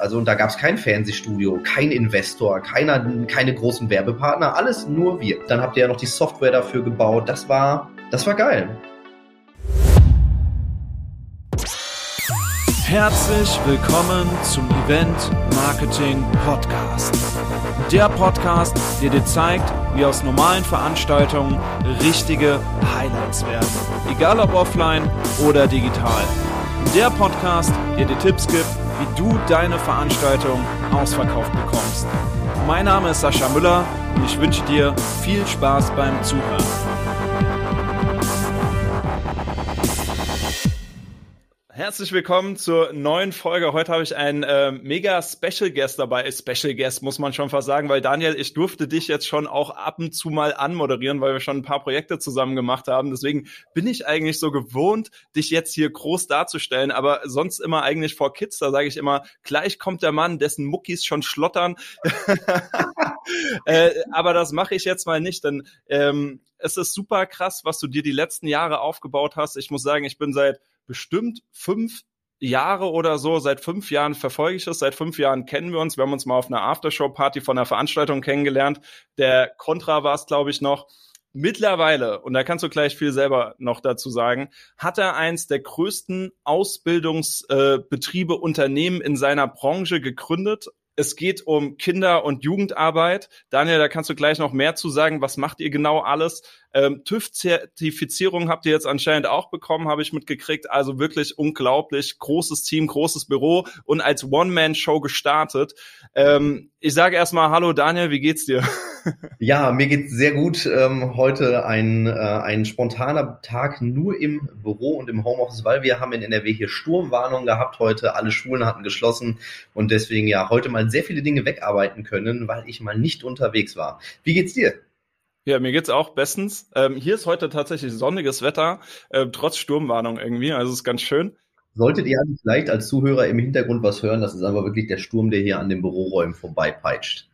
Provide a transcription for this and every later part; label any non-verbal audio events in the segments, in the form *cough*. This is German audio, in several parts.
Also und da gab es kein Fernsehstudio, kein Investor, keiner, keine großen Werbepartner, alles nur wir. Dann habt ihr ja noch die Software dafür gebaut. Das war, das war geil. Herzlich willkommen zum Event Marketing Podcast. Der Podcast, der dir zeigt, wie aus normalen Veranstaltungen richtige Highlights werden. Egal ob offline oder digital. Der Podcast, der dir Tipps gibt, wie du deine Veranstaltung ausverkauft bekommst. Mein Name ist Sascha Müller und ich wünsche dir viel Spaß beim Zuhören. Herzlich willkommen zur neuen Folge. Heute habe ich einen äh, mega Special Guest dabei. Special Guest muss man schon fast sagen, weil Daniel, ich durfte dich jetzt schon auch ab und zu mal anmoderieren, weil wir schon ein paar Projekte zusammen gemacht haben. Deswegen bin ich eigentlich so gewohnt, dich jetzt hier groß darzustellen, aber sonst immer eigentlich vor Kids. Da sage ich immer, gleich kommt der Mann, dessen Muckis schon schlottern. *laughs* äh, aber das mache ich jetzt mal nicht, denn ähm, es ist super krass, was du dir die letzten Jahre aufgebaut hast. Ich muss sagen, ich bin seit bestimmt fünf Jahre oder so, seit fünf Jahren verfolge ich es, seit fünf Jahren kennen wir uns. Wir haben uns mal auf einer Aftershow-Party von einer Veranstaltung kennengelernt. Der Contra war es, glaube ich, noch. Mittlerweile, und da kannst du gleich viel selber noch dazu sagen, hat er eins der größten Ausbildungsbetriebe, äh, Unternehmen in seiner Branche gegründet. Es geht um Kinder- und Jugendarbeit. Daniel, da kannst du gleich noch mehr zu sagen. Was macht ihr genau alles? Ähm, TÜV-Zertifizierung habt ihr jetzt anscheinend auch bekommen, habe ich mitgekriegt. Also wirklich unglaublich. Großes Team, großes Büro und als One-Man-Show gestartet. Ähm, ich sage erstmal Hallo Daniel, wie geht's dir? Ja, mir geht's sehr gut. Ähm, heute ein, äh, ein spontaner Tag nur im Büro und im Homeoffice, weil wir haben in NRW hier Sturmwarnung gehabt heute. Alle Schulen hatten geschlossen und deswegen ja heute mal sehr viele Dinge wegarbeiten können, weil ich mal nicht unterwegs war. Wie geht's dir? Ja, mir geht's auch bestens. Ähm, hier ist heute tatsächlich sonniges Wetter, äh, trotz Sturmwarnung irgendwie. Also ist ganz schön. Solltet ihr vielleicht als Zuhörer im Hintergrund was hören, das ist aber wirklich der Sturm, der hier an den Büroräumen vorbeipeitscht.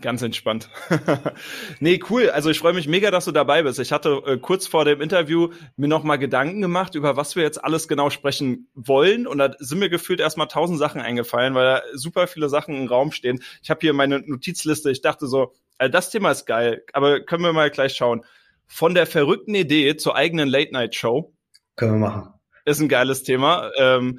Ganz entspannt. *laughs* nee, cool. Also ich freue mich mega, dass du dabei bist. Ich hatte äh, kurz vor dem Interview mir nochmal Gedanken gemacht, über was wir jetzt alles genau sprechen wollen. Und da sind mir gefühlt erstmal tausend Sachen eingefallen, weil da super viele Sachen im Raum stehen. Ich habe hier meine Notizliste. Ich dachte so, also das Thema ist geil, aber können wir mal gleich schauen. Von der verrückten Idee zur eigenen Late-Night-Show. Können wir machen. Ist ein geiles Thema. Ähm,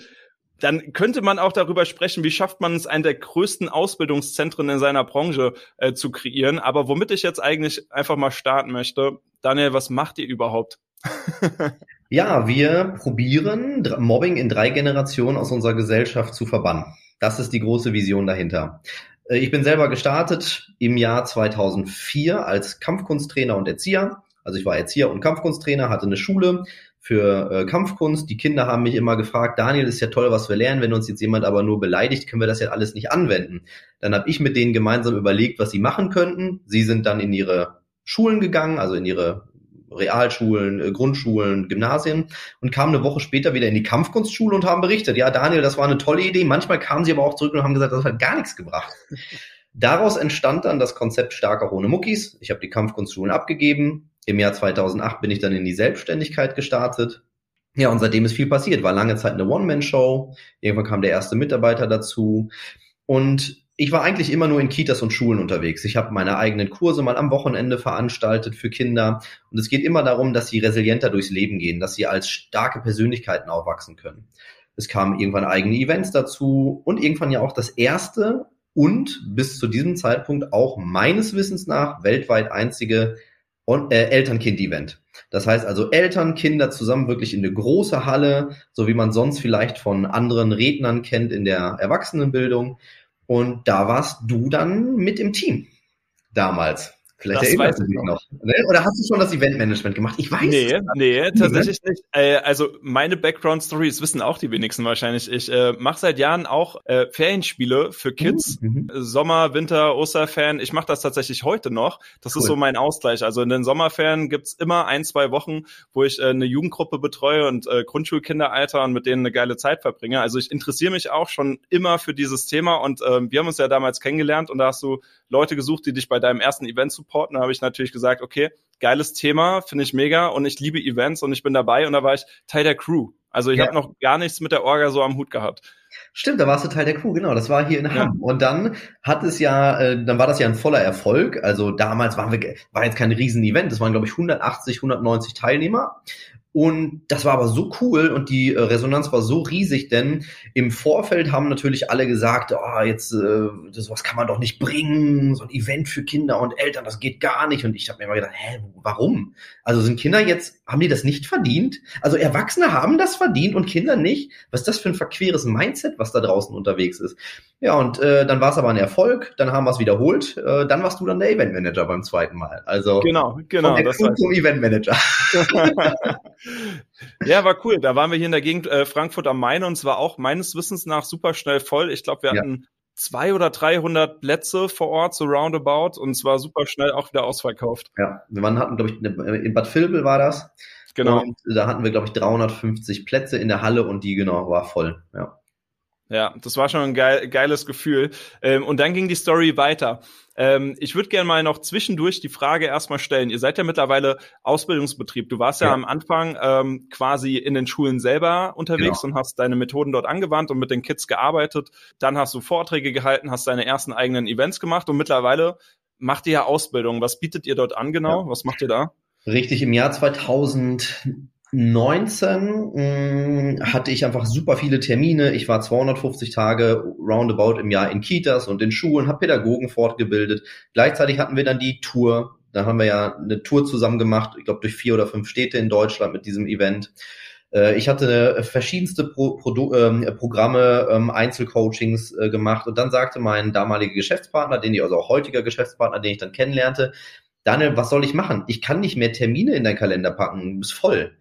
dann könnte man auch darüber sprechen, wie schafft man es, einen der größten Ausbildungszentren in seiner Branche äh, zu kreieren. Aber womit ich jetzt eigentlich einfach mal starten möchte, Daniel, was macht ihr überhaupt? *laughs* ja, wir probieren, Mobbing in drei Generationen aus unserer Gesellschaft zu verbannen. Das ist die große Vision dahinter. Äh, ich bin selber gestartet im Jahr 2004 als Kampfkunsttrainer und Erzieher. Also ich war Erzieher und Kampfkunsttrainer, hatte eine Schule für äh, Kampfkunst. Die Kinder haben mich immer gefragt, Daniel, ist ja toll, was wir lernen. Wenn uns jetzt jemand aber nur beleidigt, können wir das ja alles nicht anwenden. Dann habe ich mit denen gemeinsam überlegt, was sie machen könnten. Sie sind dann in ihre Schulen gegangen, also in ihre Realschulen, äh, Grundschulen, Gymnasien und kamen eine Woche später wieder in die Kampfkunstschule und haben berichtet, ja, Daniel, das war eine tolle Idee. Manchmal kamen sie aber auch zurück und haben gesagt, das hat gar nichts gebracht. *laughs* Daraus entstand dann das Konzept Starker ohne Muckis. Ich habe die Kampfkunstschulen abgegeben. Im Jahr 2008 bin ich dann in die Selbstständigkeit gestartet. Ja, und seitdem ist viel passiert. War lange Zeit eine One-Man-Show. Irgendwann kam der erste Mitarbeiter dazu. Und ich war eigentlich immer nur in Kitas und Schulen unterwegs. Ich habe meine eigenen Kurse mal am Wochenende veranstaltet für Kinder. Und es geht immer darum, dass sie resilienter durchs Leben gehen, dass sie als starke Persönlichkeiten aufwachsen können. Es kamen irgendwann eigene Events dazu und irgendwann ja auch das erste und bis zu diesem Zeitpunkt auch meines Wissens nach weltweit einzige äh, Eltern-Kind-Event. Das heißt also Eltern, Kinder zusammen wirklich in eine große Halle, so wie man sonst vielleicht von anderen Rednern kennt in der Erwachsenenbildung. Und da warst du dann mit im Team damals. Vielleicht das erinnerst du dich noch. Ne? Oder hast du schon das Eventmanagement gemacht? Ich weiß Nee, es. nee, tatsächlich nicht. Äh, also meine Background-Stories wissen auch die wenigsten wahrscheinlich. Ich äh, mache seit Jahren auch äh, Ferienspiele für Kids. Mhm. mhm. Sommer, Winter, Osterferien. Ich mache das tatsächlich heute noch. Das cool. ist so mein Ausgleich. Also in den Sommerferien gibt's immer ein, zwei Wochen, wo ich äh, eine Jugendgruppe betreue und äh, Grundschulkinderalter und mit denen eine geile Zeit verbringe. Also ich interessiere mich auch schon immer für dieses Thema und äh, wir haben uns ja damals kennengelernt und da hast du Leute gesucht, die dich bei deinem ersten Event supporten. Da habe ich natürlich gesagt, okay, geiles Thema, finde ich mega und ich liebe Events und ich bin dabei und da war ich Teil der Crew. Also ich ja. habe noch gar nichts mit der Orga so am Hut gehabt. Stimmt, da warst du Teil der Crew, genau. Das war hier in Hamm. Ja. Und dann hat es ja, äh, dann war das ja ein voller Erfolg. Also damals waren wir, war jetzt kein Riesen-Event. Das waren, glaube ich, 180, 190 Teilnehmer. Und das war aber so cool und die äh, Resonanz war so riesig, denn im Vorfeld haben natürlich alle gesagt, oh, jetzt äh, sowas kann man doch nicht bringen, so ein Event für Kinder und Eltern, das geht gar nicht. Und ich habe mir immer gedacht, hä, warum? Also sind Kinder jetzt, haben die das nicht verdient? Also Erwachsene haben das verdient und Kinder nicht? Was ist das für ein verqueres Mindset, was da draußen unterwegs ist? Ja, und äh, dann war es aber ein Erfolg, dann haben wir es wiederholt, äh, dann warst du dann der Eventmanager beim zweiten Mal. Also genau, genau, das zum Eventmanager. *laughs* *laughs* ja, war cool. Da waren wir hier in der Gegend äh, Frankfurt am Main und es war auch meines Wissens nach super schnell voll. Ich glaube, wir ja. hatten zwei oder 300 Plätze vor Ort, so roundabout, und es war super schnell auch wieder ausverkauft. Ja, wir waren, hatten, glaube ich, in Bad Vilbel war das. Genau. Und da hatten wir, glaube ich, 350 Plätze in der Halle und die, genau, war voll, ja. Ja, das war schon ein geil, geiles Gefühl. Ähm, und dann ging die Story weiter. Ähm, ich würde gerne mal noch zwischendurch die Frage erstmal stellen. Ihr seid ja mittlerweile Ausbildungsbetrieb. Du warst ja, ja am Anfang ähm, quasi in den Schulen selber unterwegs genau. und hast deine Methoden dort angewandt und mit den Kids gearbeitet. Dann hast du Vorträge gehalten, hast deine ersten eigenen Events gemacht und mittlerweile macht ihr ja Ausbildung. Was bietet ihr dort an genau? Ja. Was macht ihr da? Richtig, im Jahr 2000 19 mh, mm, hatte ich einfach super viele Termine. Ich war 250 Tage roundabout im Jahr in Kitas und in Schulen, habe Pädagogen fortgebildet. Gleichzeitig hatten wir dann die Tour. Da haben wir ja eine Tour zusammen gemacht, ich glaube durch vier oder fünf Städte in Deutschland mit diesem Event. Äh, ich hatte verschiedenste Pro Pro äh, Programme, ähm, Einzelcoachings gemacht und dann sagte mein damaliger Geschäftspartner, den ich also auch heutiger Geschäftspartner, den ich dann kennenlernte, Daniel, was soll ich machen? Ich kann nicht mehr Termine in deinen Kalender packen, du bist voll.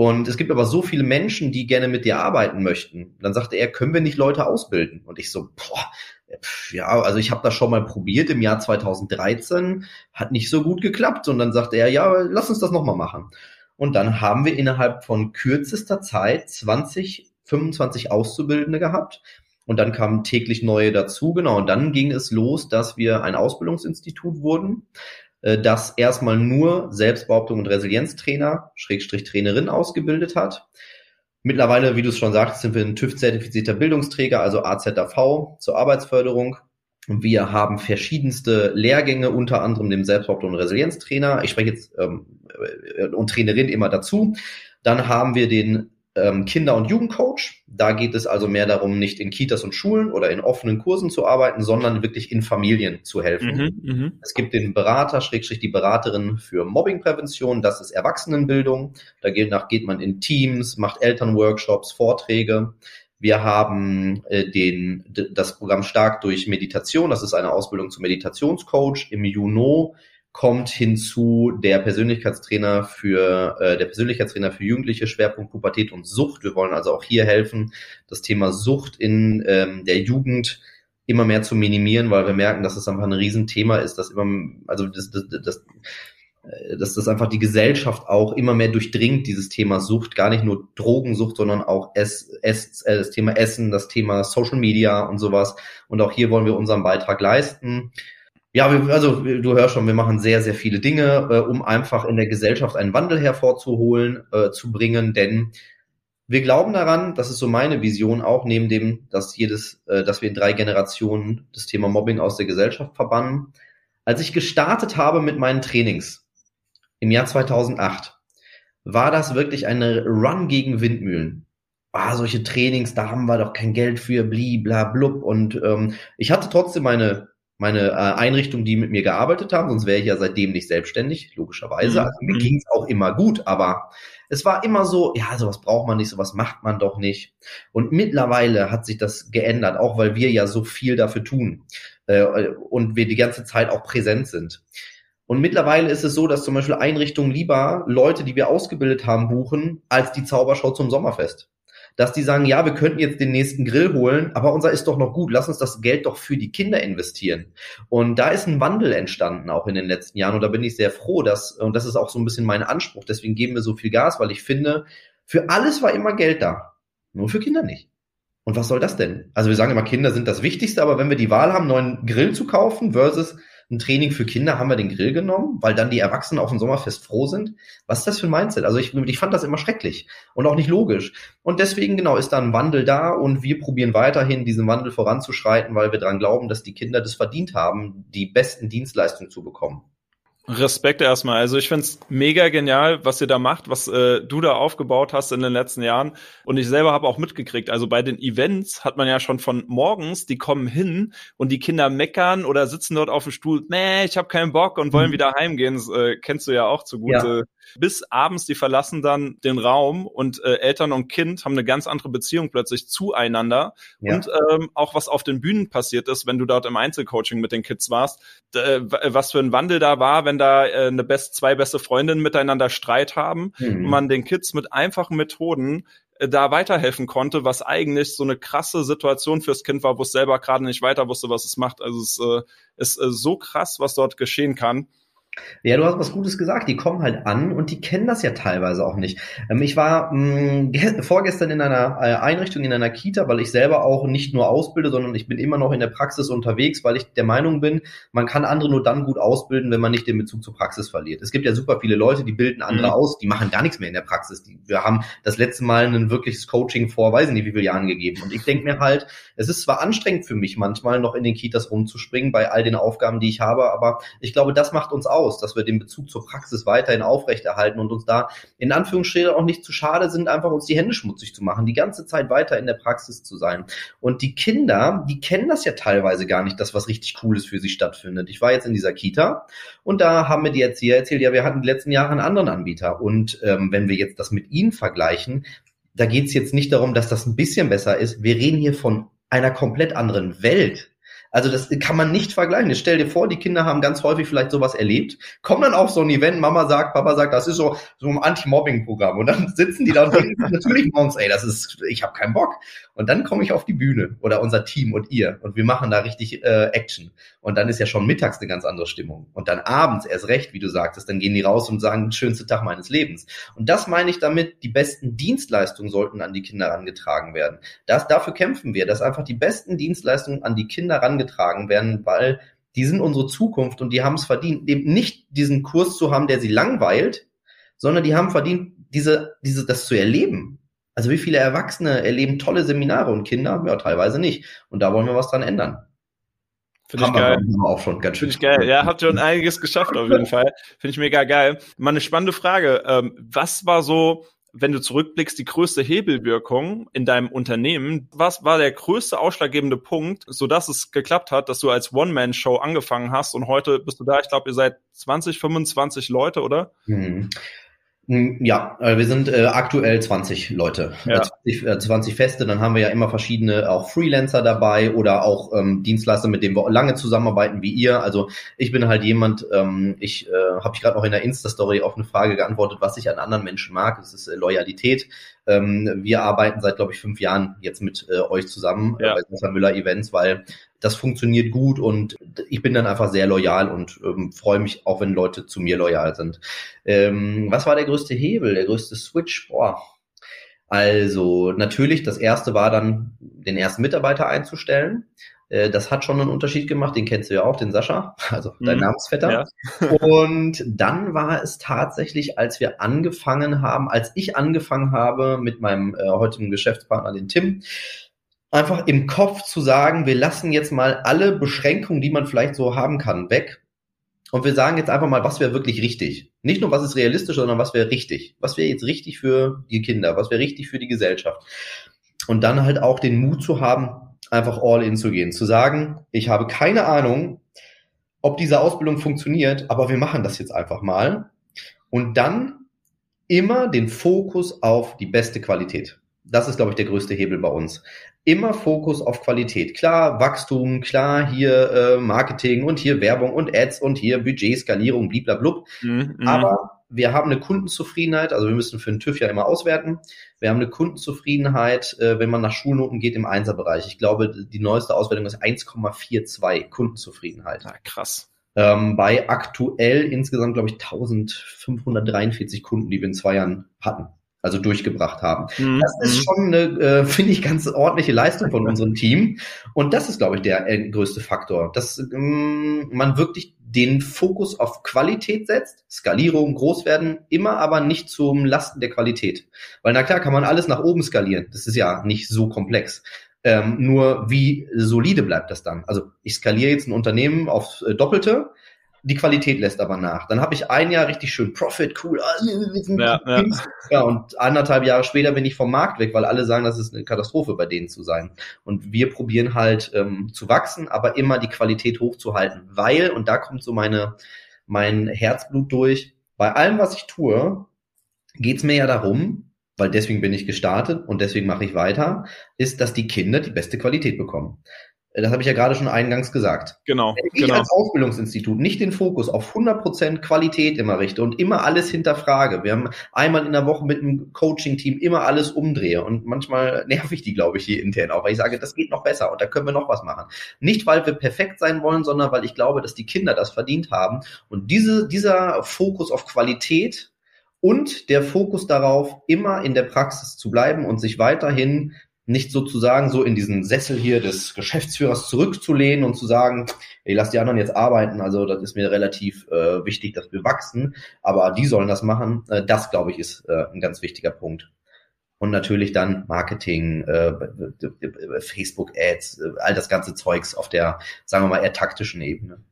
Und es gibt aber so viele Menschen, die gerne mit dir arbeiten möchten. Dann sagte er, können wir nicht Leute ausbilden? Und ich so, boah, ja, also ich habe das schon mal probiert im Jahr 2013, hat nicht so gut geklappt. Und dann sagte er, ja, lass uns das nochmal machen. Und dann haben wir innerhalb von kürzester Zeit 20, 25 Auszubildende gehabt. Und dann kamen täglich neue dazu, genau. Und dann ging es los, dass wir ein Ausbildungsinstitut wurden. Äh, das erstmal nur Selbstbehauptung und Resilienztrainer, Schrägstrich Trainerin ausgebildet hat. Mittlerweile, wie du es schon sagst, sind wir ein TÜV-zertifizierter Bildungsträger, also AZAV zur Arbeitsförderung. Wir haben verschiedenste Lehrgänge, unter anderem dem Selbstbehauptung und Resilienztrainer. Ich spreche jetzt ähm, äh, und Trainerin immer dazu. Dann haben wir den ähm, Kinder- und Jugendcoach. Da geht es also mehr darum, nicht in Kitas und Schulen oder in offenen Kursen zu arbeiten, sondern wirklich in Familien zu helfen. Mhm, mh. Es gibt den Berater, Schrägstrich die Beraterin für Mobbingprävention. Das ist Erwachsenenbildung. Da geht, nach geht man in Teams, macht Elternworkshops, Vorträge. Wir haben äh, den, das Programm Stark durch Meditation. Das ist eine Ausbildung zum Meditationscoach. Im Juno kommt hinzu der Persönlichkeitstrainer für äh, der Persönlichkeitstrainer für Jugendliche Schwerpunkt Pubertät und Sucht. Wir wollen also auch hier helfen, das Thema Sucht in ähm, der Jugend immer mehr zu minimieren, weil wir merken, dass es einfach ein Riesenthema ist, dass immer also das, das, das äh, dass das einfach die Gesellschaft auch immer mehr durchdringt, dieses Thema Sucht, gar nicht nur Drogensucht, sondern auch Ess, Ess, äh, das Thema Essen, das Thema Social Media und sowas. Und auch hier wollen wir unseren Beitrag leisten. Ja, also du hörst schon, wir machen sehr, sehr viele Dinge, äh, um einfach in der Gesellschaft einen Wandel hervorzuholen, äh, zu bringen, denn wir glauben daran, das ist so meine Vision auch, neben dem, dass jedes, äh, dass wir in drei Generationen das Thema Mobbing aus der Gesellschaft verbannen. Als ich gestartet habe mit meinen Trainings im Jahr 2008, war das wirklich eine Run gegen Windmühlen. Ah, solche Trainings, da haben wir doch kein Geld für, bli, bla, blub. Und ähm, ich hatte trotzdem meine meine äh, Einrichtungen, die mit mir gearbeitet haben, sonst wäre ich ja seitdem nicht selbstständig, logischerweise. Mhm. Also mir mhm. ging es auch immer gut, aber es war immer so, ja, sowas braucht man nicht, sowas macht man doch nicht. Und mittlerweile hat sich das geändert, auch weil wir ja so viel dafür tun äh, und wir die ganze Zeit auch präsent sind. Und mittlerweile ist es so, dass zum Beispiel Einrichtungen lieber Leute, die wir ausgebildet haben, buchen, als die Zaubershow zum Sommerfest dass die sagen, ja, wir könnten jetzt den nächsten Grill holen, aber unser ist doch noch gut, lass uns das Geld doch für die Kinder investieren. Und da ist ein Wandel entstanden, auch in den letzten Jahren. Und da bin ich sehr froh, dass, und das ist auch so ein bisschen mein Anspruch, deswegen geben wir so viel Gas, weil ich finde, für alles war immer Geld da. Nur für Kinder nicht. Und was soll das denn? Also wir sagen immer, Kinder sind das Wichtigste, aber wenn wir die Wahl haben, neuen Grill zu kaufen versus ein Training für Kinder, haben wir den Grill genommen, weil dann die Erwachsenen auf dem Sommerfest froh sind. Was ist das für ein Mindset? Also ich, ich fand das immer schrecklich und auch nicht logisch. Und deswegen genau ist da ein Wandel da und wir probieren weiterhin diesen Wandel voranzuschreiten, weil wir daran glauben, dass die Kinder das verdient haben, die besten Dienstleistungen zu bekommen. Respekt erstmal. Also ich find's mega genial, was ihr da macht, was äh, du da aufgebaut hast in den letzten Jahren. Und ich selber habe auch mitgekriegt, also bei den Events hat man ja schon von morgens, die kommen hin und die Kinder meckern oder sitzen dort auf dem Stuhl, nee, ich habe keinen Bock und wollen mhm. wieder heimgehen. Das äh, kennst du ja auch zu gut. Ja. Bis abends, die verlassen dann den Raum und äh, Eltern und Kind haben eine ganz andere Beziehung plötzlich zueinander. Ja. Und ähm, auch was auf den Bühnen passiert ist, wenn du dort im Einzelcoaching mit den Kids warst, äh, was für ein Wandel da war, wenn da äh, eine best, zwei beste Freundinnen miteinander Streit haben mhm. und man den Kids mit einfachen Methoden äh, da weiterhelfen konnte, was eigentlich so eine krasse Situation fürs Kind war, wo es selber gerade nicht weiter wusste, was es macht. Also es äh, ist äh, so krass, was dort geschehen kann. Ja, du hast was Gutes gesagt. Die kommen halt an und die kennen das ja teilweise auch nicht. Ähm, ich war mh, mm, vorgestern in einer äh, Einrichtung, in einer Kita, weil ich selber auch nicht nur ausbilde, sondern ich bin immer noch in der Praxis unterwegs, weil ich der Meinung bin, man kann andere nur dann gut ausbilden, wenn man nicht den Bezug zur Praxis verliert. Es gibt ja super viele Leute, die bilden andere mhm. aus, die machen gar nichts mehr in der Praxis. Die, wir haben das letzte Mal ein wirkliches Coaching vor, weiß nicht wie viele Jahren gegeben. Und ich denke mir halt, es ist zwar anstrengend für mich manchmal noch in den Kitas rumzuspringen bei all den Aufgaben, die ich habe, aber ich glaube, das macht uns aus aus, dass wir den Bezug zur Praxis weiterhin aufrechterhalten und uns da in Anführungsstrichen auch nicht zu schade sind, einfach uns die Hände schmutzig zu machen, die ganze Zeit weiter in der Praxis zu sein. Und die Kinder, die kennen das ja teilweise gar nicht, dass was richtig Cooles für sie stattfindet. Ich war jetzt in dieser Kita und da haben mir die Erzieher erzählt, ja, wir hatten die letzten Jahre einen anderen Anbieter. Und ähm, wenn wir jetzt das mit ihnen vergleichen, da geht es jetzt nicht darum, dass das ein bisschen besser ist. Wir reden hier von einer komplett anderen Welt. Also das kann man nicht vergleichen. Jetzt stell dir vor, die Kinder haben ganz häufig vielleicht sowas erlebt, kommen dann auf so ein Event, Mama sagt, Papa sagt, das ist so so ein Anti-Mobbing-Programm und dann sitzen die da und denken *laughs* natürlich morgens, ey, das ist, ich habe keinen Bock. Und dann komme ich auf die Bühne oder unser Team und ihr und wir machen da richtig äh, Action. Und dann ist ja schon mittags eine ganz andere Stimmung. Und dann abends erst recht, wie du sagtest, dann gehen die raus und sagen, schönste Tag meines Lebens. Und das meine ich damit, die besten Dienstleistungen sollten an die Kinder herangetragen werden. Das, dafür kämpfen wir, dass einfach die besten Dienstleistungen an die Kinder herangetragen werden, weil die sind unsere Zukunft und die haben es verdient, eben nicht diesen Kurs zu haben, der sie langweilt, sondern die haben verdient, diese, diese, das zu erleben. Also wie viele Erwachsene erleben tolle Seminare und Kinder? Ja, teilweise nicht. Und da wollen wir was dran ändern. Finde ich geil. Auch schon ganz schön. Finde ich geil. Ja, habt schon einiges geschafft auf jeden Fall. Finde ich mega geil. Mal eine spannende Frage. Ähm, was war so, wenn du zurückblickst, die größte Hebelwirkung in deinem Unternehmen? Was war der größte ausschlaggebende Punkt, sodass es geklappt hat, dass du als One-Man-Show angefangen hast und heute bist du da? Ich glaube, ihr seid 20, 25 Leute, oder? Mhm. Hm, ja, äh, wir sind äh, aktuell 20 Leute, ja. 20, äh, 20 Feste. Dann haben wir ja immer verschiedene auch Freelancer dabei oder auch ähm, Dienstleister, mit denen wir lange zusammenarbeiten wie ihr. Also ich bin halt jemand, ähm, ich äh, habe ich gerade noch in der Insta-Story auf eine Frage geantwortet, was ich an anderen Menschen mag. Das ist äh, Loyalität. Ähm, wir arbeiten seit, glaube ich, fünf Jahren jetzt mit äh, euch zusammen ja. äh, bei Sascha Müller Events, weil das funktioniert gut und ich bin dann einfach sehr loyal und ähm, freue mich auch, wenn Leute zu mir loyal sind. Ähm, was war der größte Hebel, der größte Switch? Boah. Also natürlich, das erste war dann, den ersten Mitarbeiter einzustellen. Äh, das hat schon einen Unterschied gemacht, den kennst du ja auch, den Sascha, *laughs* also dein mhm. Namensvetter. Ja. *laughs* und dann war es tatsächlich, als wir angefangen haben, als ich angefangen habe mit meinem äh, heutigen Geschäftspartner, den Tim, einfach im Kopf zu sagen, wir lassen jetzt mal alle Beschränkungen, die man vielleicht so haben kann, weg. Und wir sagen jetzt einfach mal, was wäre wirklich richtig. Nicht nur, was ist realistisch, sondern was wäre richtig. Was wäre jetzt richtig für die Kinder? Was wäre richtig für die Gesellschaft? Und dann halt auch den Mut zu haben, einfach all in zu gehen. Zu sagen, ich habe keine Ahnung, ob diese Ausbildung funktioniert, aber wir machen das jetzt einfach mal. Und dann immer den Fokus auf die beste Qualität. Das ist, glaube ich, der größte Hebel bei uns immer Fokus auf Qualität. Klar, Wachstum, klar, hier äh, Marketing und hier Werbung und Ads und hier Budgetskalierung, bliblablub. Mhm, mhm, Aber wir haben eine Kundenzufriedenheit, also wir müssen für den TÜV ja immer auswerten. Wir haben eine Kundenzufriedenheit, äh, wenn man nach Schulnoten geht im Einserbereich. Ich glaube, die neueste Auswertung ist 1,42 Kundenzufriedenheit. Ja, krass. Ähm, bei aktuell insgesamt, glaube ich, 1543 Kunden, die wir in zwei Jahren hatten also durchgebracht haben. Mhm. Das ist schon eine, äh, *laughs* finde ich, ganz ordentliche Leistung von unserem Team. Und das ist, glaube ich, der äh, größte Faktor, dass ähm, man wirklich den Fokus auf Qualität setzt, Skalierung, groß werden, immer aber nicht zum Lasten der Qualität. Weil na klar kann man alles nach oben skalieren. Das ist ja nicht so komplex. Ähm, nur wie solide bleibt das dann? Also ich skaliere jetzt ein Unternehmen auf äh, Doppelte, die Qualität lässt aber nach. Dann habe ich ein Jahr richtig schön Profit, cool. Ja, ja. ja, und anderthalb Jahre später bin ich vom Markt weg, weil alle sagen, das ist eine Katastrophe bei denen zu sein. Und wir probieren halt ähm, zu wachsen, aber immer die Qualität hochzuhalten, weil, und da kommt so meine, mein Herzblut durch, bei allem, was ich tue, geht's mir ja darum, weil deswegen bin ich gestartet und deswegen mache ich weiter, ist, dass die Kinder die beste Qualität bekommen. Das habe ich ja gerade schon eingangs gesagt. Genau. Wenn ich genau. als Ausbildungsinstitut nicht den Fokus auf 100% Qualität immer richte und immer alles hinterfrage, wir haben einmal in der Woche mit einem Coaching-Team immer alles umdrehe und manchmal *laughs* nerv ich die, glaube ich, hier intern auch, weil ich sage, das geht noch besser und da können wir noch was machen. Nicht, weil wir perfekt sein wollen, sondern weil ich glaube, dass die Kinder das verdient haben und diese, dieser Fokus auf Qualität und der Fokus darauf, immer in der Praxis zu bleiben und sich weiterhin nicht sozusagen so in diesen Sessel hier des Geschäftsführers zurückzulehnen und zu sagen, ich lass die anderen jetzt arbeiten, also das ist mir relativ äh, wichtig, dass wir wachsen, aber die sollen das machen. Äh, das, glaube ich, ist äh, ein ganz wichtiger Punkt. Und natürlich dann Marketing, äh, Facebook-Ads, äh, all das ganze Zeugs auf der, sagen wir mal, eher taktischen Ebene.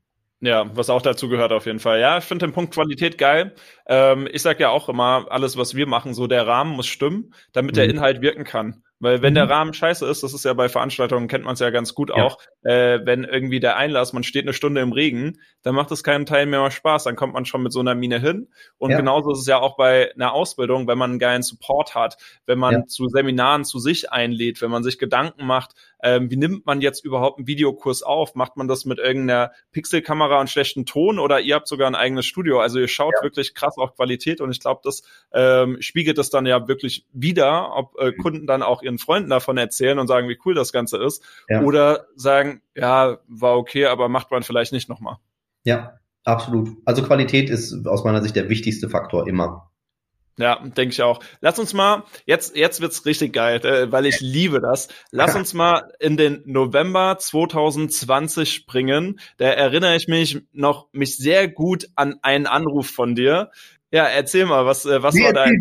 Ja, was auch dazu gehört auf jeden Fall. Ja, ich finde den Punkt Qualität geil. Ähm, ich sage ja auch immer, alles, was wir machen, so der Rahmen muss stimmen, damit mhm. der Inhalt wirken kann. Weil wenn mhm. der Rahmen scheiße ist, das ist ja bei Veranstaltungen, kennt man es ja ganz gut ja. auch, äh, wenn irgendwie der Einlass, man steht eine Stunde im Regen, dann macht es keinen Teil mehr Spaß, dann kommt man schon mit so einer Mine hin. Und ja. genauso ist es ja auch bei einer Ausbildung, wenn man einen geilen Support hat, wenn man ja. zu Seminaren zu sich einlädt, wenn man sich Gedanken macht, ähm, wie nimmt man jetzt überhaupt einen Videokurs auf? Macht man das mit irgendeiner Pixelkamera und schlechten Ton oder ihr habt sogar ein eigenes Studio? Also ihr schaut wirklich krass auf Qualität und ich glaube, das ähm, spiegelt das dann ja wirklich wieder, ob äh, mhm. Kunden dann auch ihren Freunden davon erzählen und sagen, wie cool das Ganze ist. Ja. Oder sagen, ja, war okay, aber macht man vielleicht nicht nochmal. Ja, absolut. Also Qualität ist aus meiner Sicht der wichtigste Faktor immer. Ja, denke ich auch. Lass uns mal, jetzt, jetzt wird's richtig geil, äh, weil ich liebe das. Lass uns mal in den November 2020 springen. Da erinnere ich mich noch mich sehr gut an einen Anruf von dir. Ja, erzähl mal, was, äh, was nee, war dein,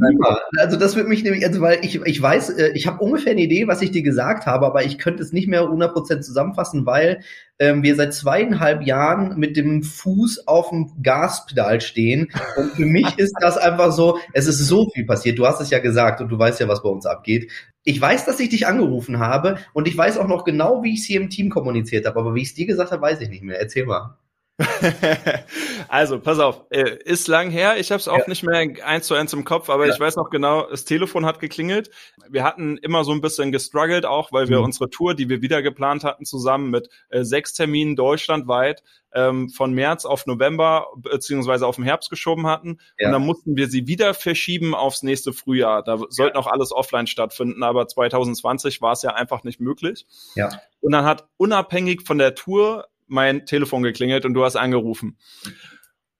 Also das würde mich nämlich, also weil ich, ich weiß, äh, ich habe ungefähr eine Idee, was ich dir gesagt habe, aber ich könnte es nicht mehr 100% zusammenfassen, weil ähm, wir seit zweieinhalb Jahren mit dem Fuß auf dem Gaspedal stehen. Und für mich ist das einfach so, es ist so viel passiert. Du hast es ja gesagt und du weißt ja, was bei uns abgeht. Ich weiß, dass ich dich angerufen habe und ich weiß auch noch genau, wie ich es hier im Team kommuniziert habe, aber wie ich es dir gesagt habe, weiß ich nicht mehr. Erzähl mal. *laughs* also, pass auf, äh, ist lang her, ich habe es auch ja. nicht mehr eins zu eins im Kopf, aber ja. ich weiß noch genau, das Telefon hat geklingelt. Wir hatten immer so ein bisschen gestruggelt auch, weil wir mhm. unsere Tour, die wir wieder geplant hatten, zusammen mit äh, sechs Terminen deutschlandweit ähm, von März auf November beziehungsweise auf den Herbst geschoben hatten. Ja. Und dann mussten wir sie wieder verschieben aufs nächste Frühjahr. Da sollte noch alles offline stattfinden, aber 2020 war es ja einfach nicht möglich. Ja. Und dann hat unabhängig von der Tour mein Telefon geklingelt und du hast angerufen.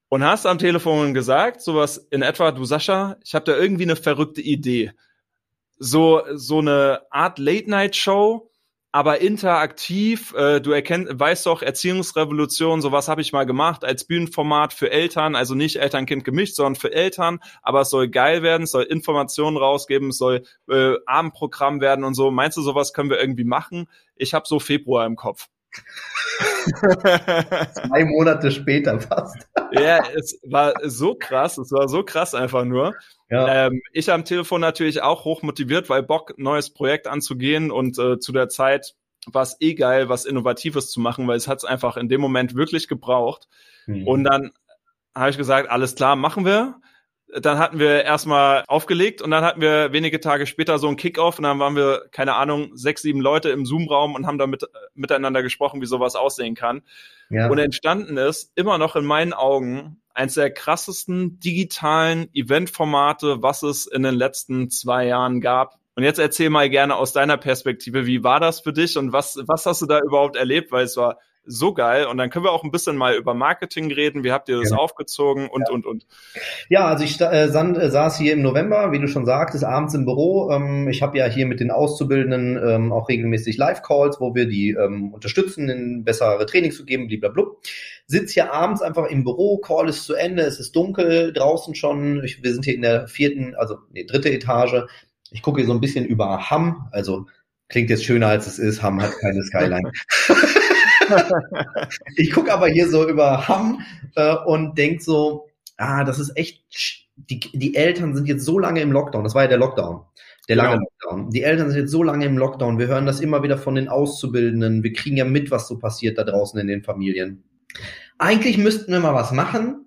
Und hast am Telefon gesagt, sowas in etwa, du Sascha, ich habe da irgendwie eine verrückte Idee. So, so eine Art Late-Night-Show, aber interaktiv. Äh, du erkennst, weißt doch, Erziehungsrevolution, sowas habe ich mal gemacht als Bühnenformat für Eltern, also nicht Eltern-Kind gemischt, sondern für Eltern. Aber es soll geil werden, es soll Informationen rausgeben, es soll äh, Abendprogramm werden und so. Meinst du, sowas können wir irgendwie machen? Ich habe so Februar im Kopf. *laughs* Zwei Monate später fast. ja, es war so krass, es war so krass einfach nur. Ja. Ähm, ich am Telefon natürlich auch hoch motiviert, weil Bock, neues Projekt anzugehen und äh, zu der Zeit war es eh geil, was Innovatives zu machen, weil es hat es einfach in dem Moment wirklich gebraucht. Mhm. Und dann habe ich gesagt, alles klar, machen wir dann hatten wir erstmal aufgelegt und dann hatten wir wenige Tage später so einen Kickoff und dann waren wir, keine Ahnung, sechs, sieben Leute im Zoom-Raum und haben da mit, miteinander gesprochen, wie sowas aussehen kann. Ja. Und entstanden ist immer noch in meinen Augen eins der krassesten digitalen Eventformate, was es in den letzten zwei Jahren gab. Und jetzt erzähl mal gerne aus deiner Perspektive, wie war das für dich und was, was hast du da überhaupt erlebt? Weil es war so geil. Und dann können wir auch ein bisschen mal über Marketing reden. Wie habt ihr das ja. aufgezogen und, ja. und, und? Ja, also ich äh, äh, saß hier im November, wie du schon sagtest, abends im Büro. Ähm, ich habe ja hier mit den Auszubildenden ähm, auch regelmäßig Live-Calls, wo wir die ähm, unterstützen, in bessere Trainings zu geben, blablabla. sitze hier abends einfach im Büro, Call ist zu Ende, es ist dunkel, draußen schon, ich, wir sind hier in der vierten, also nee, dritte Etage. Ich gucke hier so ein bisschen über Hamm, also klingt jetzt schöner als es ist, Hamm hat keine Skyline. *laughs* *laughs* ich gucke aber hier so über Hamm äh, und denk so, ah, das ist echt, die, die Eltern sind jetzt so lange im Lockdown, das war ja der Lockdown. Der lange genau. Lockdown. Die Eltern sind jetzt so lange im Lockdown. Wir hören das immer wieder von den Auszubildenden. Wir kriegen ja mit, was so passiert da draußen in den Familien. Eigentlich müssten wir mal was machen,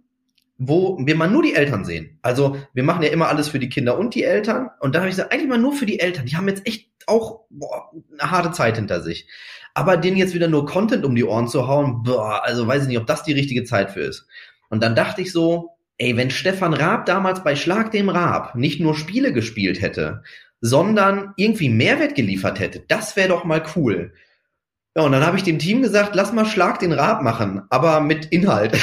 wo wir mal nur die Eltern sehen. Also wir machen ja immer alles für die Kinder und die Eltern. Und da habe ich gesagt, eigentlich mal nur für die Eltern. Die haben jetzt echt auch boah, eine harte Zeit hinter sich. Aber denen jetzt wieder nur Content um die Ohren zu hauen, boah, also weiß ich nicht, ob das die richtige Zeit für ist. Und dann dachte ich so, ey, wenn Stefan Raab damals bei Schlag dem Raab nicht nur Spiele gespielt hätte, sondern irgendwie Mehrwert geliefert hätte, das wäre doch mal cool. Ja, und dann habe ich dem Team gesagt, lass mal Schlag den Raab machen, aber mit Inhalt.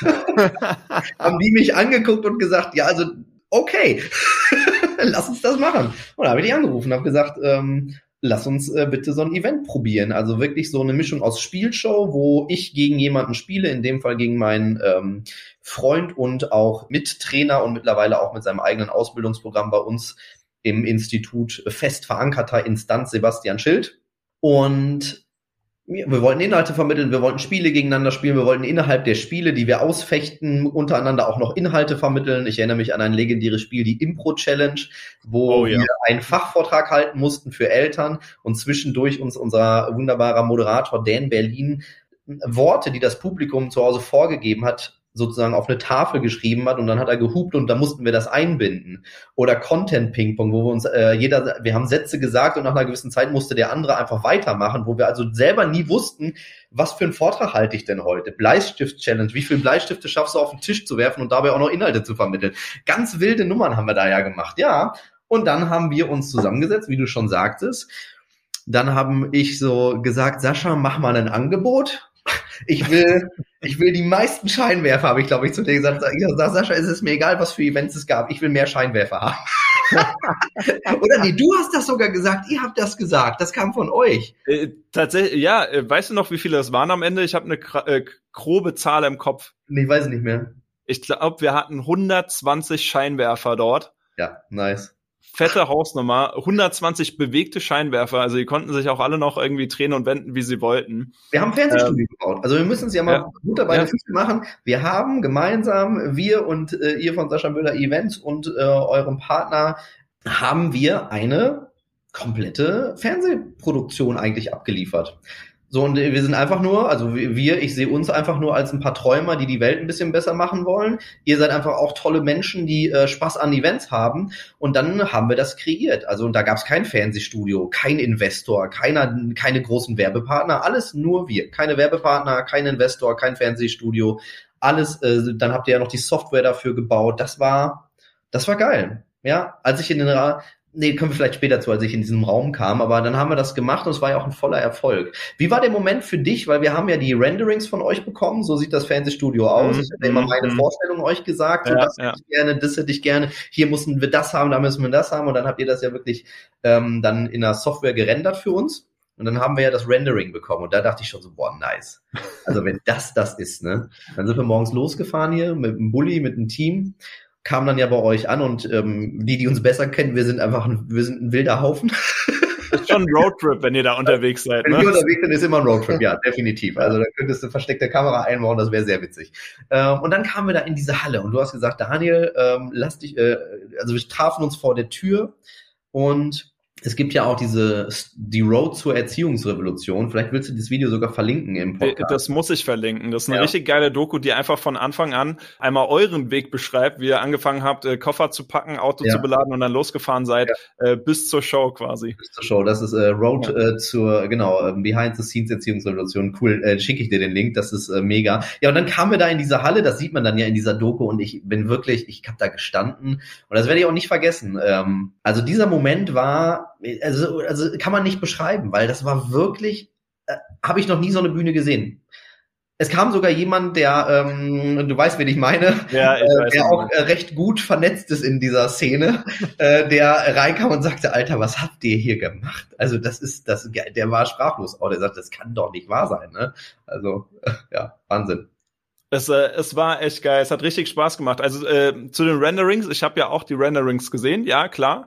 *laughs* Haben die mich angeguckt und gesagt, ja, also okay, *laughs* lass uns das machen. Und da habe ich die angerufen und habe gesagt, ähm, lass uns äh, bitte so ein Event probieren. Also wirklich so eine Mischung aus Spielshow, wo ich gegen jemanden spiele, in dem Fall gegen meinen ähm, Freund und auch Mittrainer und mittlerweile auch mit seinem eigenen Ausbildungsprogramm bei uns im Institut fest verankerter Instanz Sebastian Schild. Und wir wollten Inhalte vermitteln, wir wollten Spiele gegeneinander spielen, wir wollten innerhalb der Spiele, die wir ausfechten, untereinander auch noch Inhalte vermitteln. Ich erinnere mich an ein legendäres Spiel, die Impro Challenge, wo oh, ja. wir einen Fachvortrag halten mussten für Eltern und zwischendurch uns unser wunderbarer Moderator Dan Berlin Worte, die das Publikum zu Hause vorgegeben hat, sozusagen auf eine Tafel geschrieben hat und dann hat er gehupt und da mussten wir das einbinden. Oder Content Ping-Pong, wo wir uns äh, jeder, wir haben Sätze gesagt und nach einer gewissen Zeit musste der andere einfach weitermachen, wo wir also selber nie wussten, was für einen Vortrag halte ich denn heute? Bleistift-Challenge, wie viele Bleistifte schaffst du auf den Tisch zu werfen und dabei auch noch Inhalte zu vermitteln? Ganz wilde Nummern haben wir da ja gemacht, ja. Und dann haben wir uns zusammengesetzt, wie du schon sagtest. Dann haben ich so gesagt, Sascha, mach mal ein Angebot ich will, ich will die meisten Scheinwerfer, habe ich glaube ich zu dir gesagt. Ich sag, Sascha, es ist mir egal, was für Events es gab. Ich will mehr Scheinwerfer haben. *laughs* Oder nee, du hast das sogar gesagt. Ihr habt das gesagt. Das kam von euch. Äh, tatsächlich, ja. Äh, weißt du noch, wie viele das waren am Ende? Ich habe eine äh, grobe Zahl im Kopf. Nee, weiß nicht mehr. Ich glaube, wir hatten 120 Scheinwerfer dort. Ja, nice fette Hausnummer, 120 bewegte Scheinwerfer, also die konnten sich auch alle noch irgendwie drehen und wenden, wie sie wollten. Wir haben Fernsehstudio ähm, gebaut, also wir müssen es ja mal ja. gut dabei ja. machen. Wir haben gemeinsam, wir und äh, ihr von Sascha Müller Events und äh, eurem Partner, haben wir eine komplette Fernsehproduktion eigentlich abgeliefert. So, und wir sind einfach nur, also wir, ich sehe uns einfach nur als ein paar Träumer, die die Welt ein bisschen besser machen wollen. Ihr seid einfach auch tolle Menschen, die äh, Spaß an Events haben. Und dann haben wir das kreiert. Also und da gab es kein Fernsehstudio, kein Investor, keiner, keine großen Werbepartner, alles nur wir. Keine Werbepartner, kein Investor, kein Fernsehstudio, alles. Äh, dann habt ihr ja noch die Software dafür gebaut. Das war, das war geil. Ja, als ich in den Nee, kommen wir vielleicht später zu, als ich in diesem Raum kam, aber dann haben wir das gemacht und es war ja auch ein voller Erfolg. Wie war der Moment für dich? Weil wir haben ja die Renderings von euch bekommen, so sieht das Fernsehstudio aus. Mhm. Ich habe immer meine mhm. Vorstellung euch gesagt, so, ja, das ja. hätte ich gerne, das hätte ich gerne, hier mussten wir das haben, da müssen wir das haben und dann habt ihr das ja wirklich ähm, dann in der Software gerendert für uns. Und dann haben wir ja das Rendering bekommen und da dachte ich schon so, boah, nice. Also wenn das das ist, ne? Dann sind wir morgens losgefahren hier mit einem Bulli, mit einem Team kam dann ja bei euch an und ähm, die, die uns besser kennen, wir sind einfach ein, wir sind ein wilder Haufen. Das ist schon ein Roadtrip, wenn ihr da unterwegs seid. Wenn ne? wir unterwegs sind, ist immer ein Roadtrip, ja, definitiv. Also da könntest du versteckte Kamera einbauen, das wäre sehr witzig. Ähm, und dann kamen wir da in diese Halle und du hast gesagt, Daniel, ähm, lass dich, äh, also wir trafen uns vor der Tür und es gibt ja auch diese die Road zur Erziehungsrevolution. Vielleicht willst du das Video sogar verlinken im Podcast. Das muss ich verlinken. Das ist eine ja. richtig geile Doku, die einfach von Anfang an einmal euren Weg beschreibt, wie ihr angefangen habt, äh, Koffer zu packen, Auto ja. zu beladen und dann losgefahren seid ja. äh, bis zur Show quasi. Bis zur Show. Das ist äh, Road äh, zur genau äh, Behind the Scenes Erziehungsrevolution. Cool. Äh, Schicke ich dir den Link. Das ist äh, mega. Ja und dann kamen wir da in diese Halle. Das sieht man dann ja in dieser Doku und ich bin wirklich, ich habe da gestanden und das werde ich auch nicht vergessen. Ähm, also dieser Moment war also, also kann man nicht beschreiben, weil das war wirklich, äh, habe ich noch nie so eine Bühne gesehen. Es kam sogar jemand, der, ähm, du weißt, wen ich meine, ja, ich äh, der auch äh, recht gut vernetzt ist in dieser Szene, *laughs* äh, der reinkam und sagte, Alter, was habt ihr hier gemacht? Also das ist, das, der war sprachlos. Oh, der sagt, das kann doch nicht wahr sein. Ne? Also *laughs* ja, Wahnsinn. Es, äh, es war echt geil. Es hat richtig Spaß gemacht. Also äh, zu den Renderings, ich habe ja auch die Renderings gesehen, ja klar.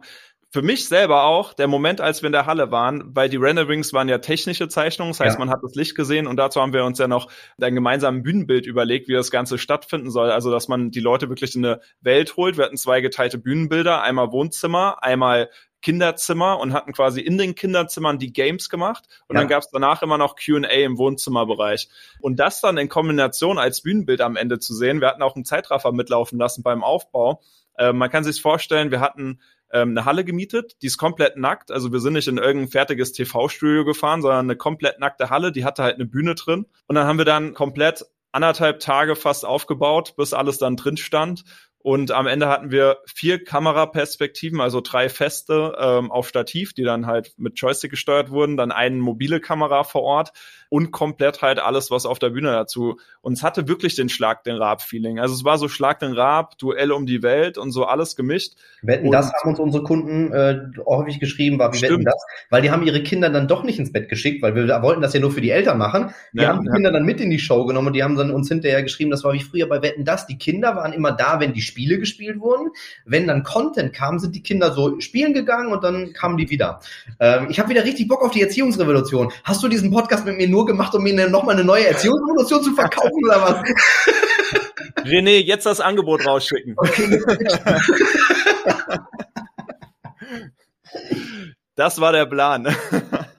Für mich selber auch der Moment, als wir in der Halle waren, weil die Renderings waren ja technische Zeichnungen, das heißt, ja. man hat das Licht gesehen und dazu haben wir uns ja noch ein gemeinsames Bühnenbild überlegt, wie das Ganze stattfinden soll. Also, dass man die Leute wirklich in eine Welt holt. Wir hatten zwei geteilte Bühnenbilder, einmal Wohnzimmer, einmal Kinderzimmer und hatten quasi in den Kinderzimmern die Games gemacht und ja. dann gab es danach immer noch Q&A im Wohnzimmerbereich. Und das dann in Kombination als Bühnenbild am Ende zu sehen, wir hatten auch einen Zeitraffer mitlaufen lassen beim Aufbau. Äh, man kann sich vorstellen, wir hatten ähm, eine Halle gemietet, die ist komplett nackt, also wir sind nicht in irgendein fertiges TV-Studio gefahren, sondern eine komplett nackte Halle, die hatte halt eine Bühne drin. Und dann haben wir dann komplett anderthalb Tage fast aufgebaut, bis alles dann drin stand. Und am Ende hatten wir vier Kameraperspektiven, also drei feste ähm, auf Stativ, die dann halt mit Joystick gesteuert wurden, dann eine mobile Kamera vor Ort und komplett halt alles, was auf der Bühne dazu. Und es hatte wirklich den Schlag den Rab-Feeling. Also es war so Schlag den Rab, Duell um die Welt und so alles gemischt. Wetten, und das haben uns unsere Kunden äh, häufig geschrieben, war wie stimmt. wetten das, weil die haben ihre Kinder dann doch nicht ins Bett geschickt, weil wir wollten das ja nur für die Eltern machen. Die ja, haben die ja. Kinder dann mit in die Show genommen und die haben dann uns hinterher geschrieben, das war wie früher bei Wetten das. Die Kinder waren immer da, wenn die Spiele gespielt wurden. Wenn dann Content kam, sind die Kinder so spielen gegangen und dann kamen die wieder. Ähm, ich habe wieder richtig Bock auf die Erziehungsrevolution. Hast du diesen Podcast mit mir nur gemacht, um mir nochmal eine neue Erziehungsrevolution zu verkaufen oder was? René, jetzt das Angebot rausschicken. Okay. Das war der Plan.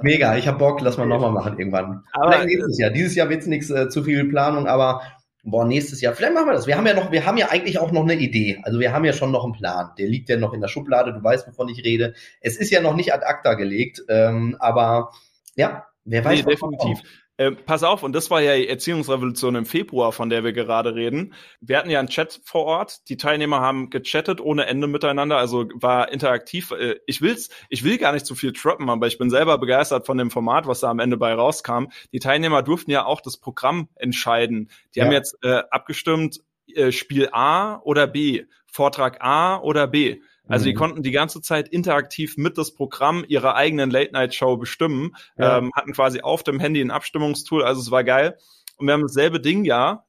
Mega, ich habe Bock, lass mal nochmal machen irgendwann. Aber nächstes Jahr. Dieses Jahr wird's nichts äh, zu viel Planung, aber boah, nächstes Jahr, vielleicht machen wir das. Wir haben ja noch, wir haben ja eigentlich auch noch eine Idee. Also wir haben ja schon noch einen Plan. Der liegt ja noch in der Schublade, du weißt, wovon ich rede. Es ist ja noch nicht ad acta gelegt, ähm, aber ja, wer weiß. Nee, definitiv. Äh, pass auf, und das war ja die Erziehungsrevolution im Februar, von der wir gerade reden. Wir hatten ja einen Chat vor Ort. Die Teilnehmer haben gechattet ohne Ende miteinander, also war interaktiv. Äh, ich will's, ich will gar nicht zu viel droppen, aber ich bin selber begeistert von dem Format, was da am Ende bei rauskam. Die Teilnehmer durften ja auch das Programm entscheiden. Die ja. haben jetzt äh, abgestimmt, äh, Spiel A oder B, Vortrag A oder B. Also mhm. die konnten die ganze Zeit interaktiv mit das Programm ihrer eigenen Late-Night-Show bestimmen, ja. ähm, hatten quasi auf dem Handy ein Abstimmungstool, also es war geil. Und wir haben dasselbe Ding ja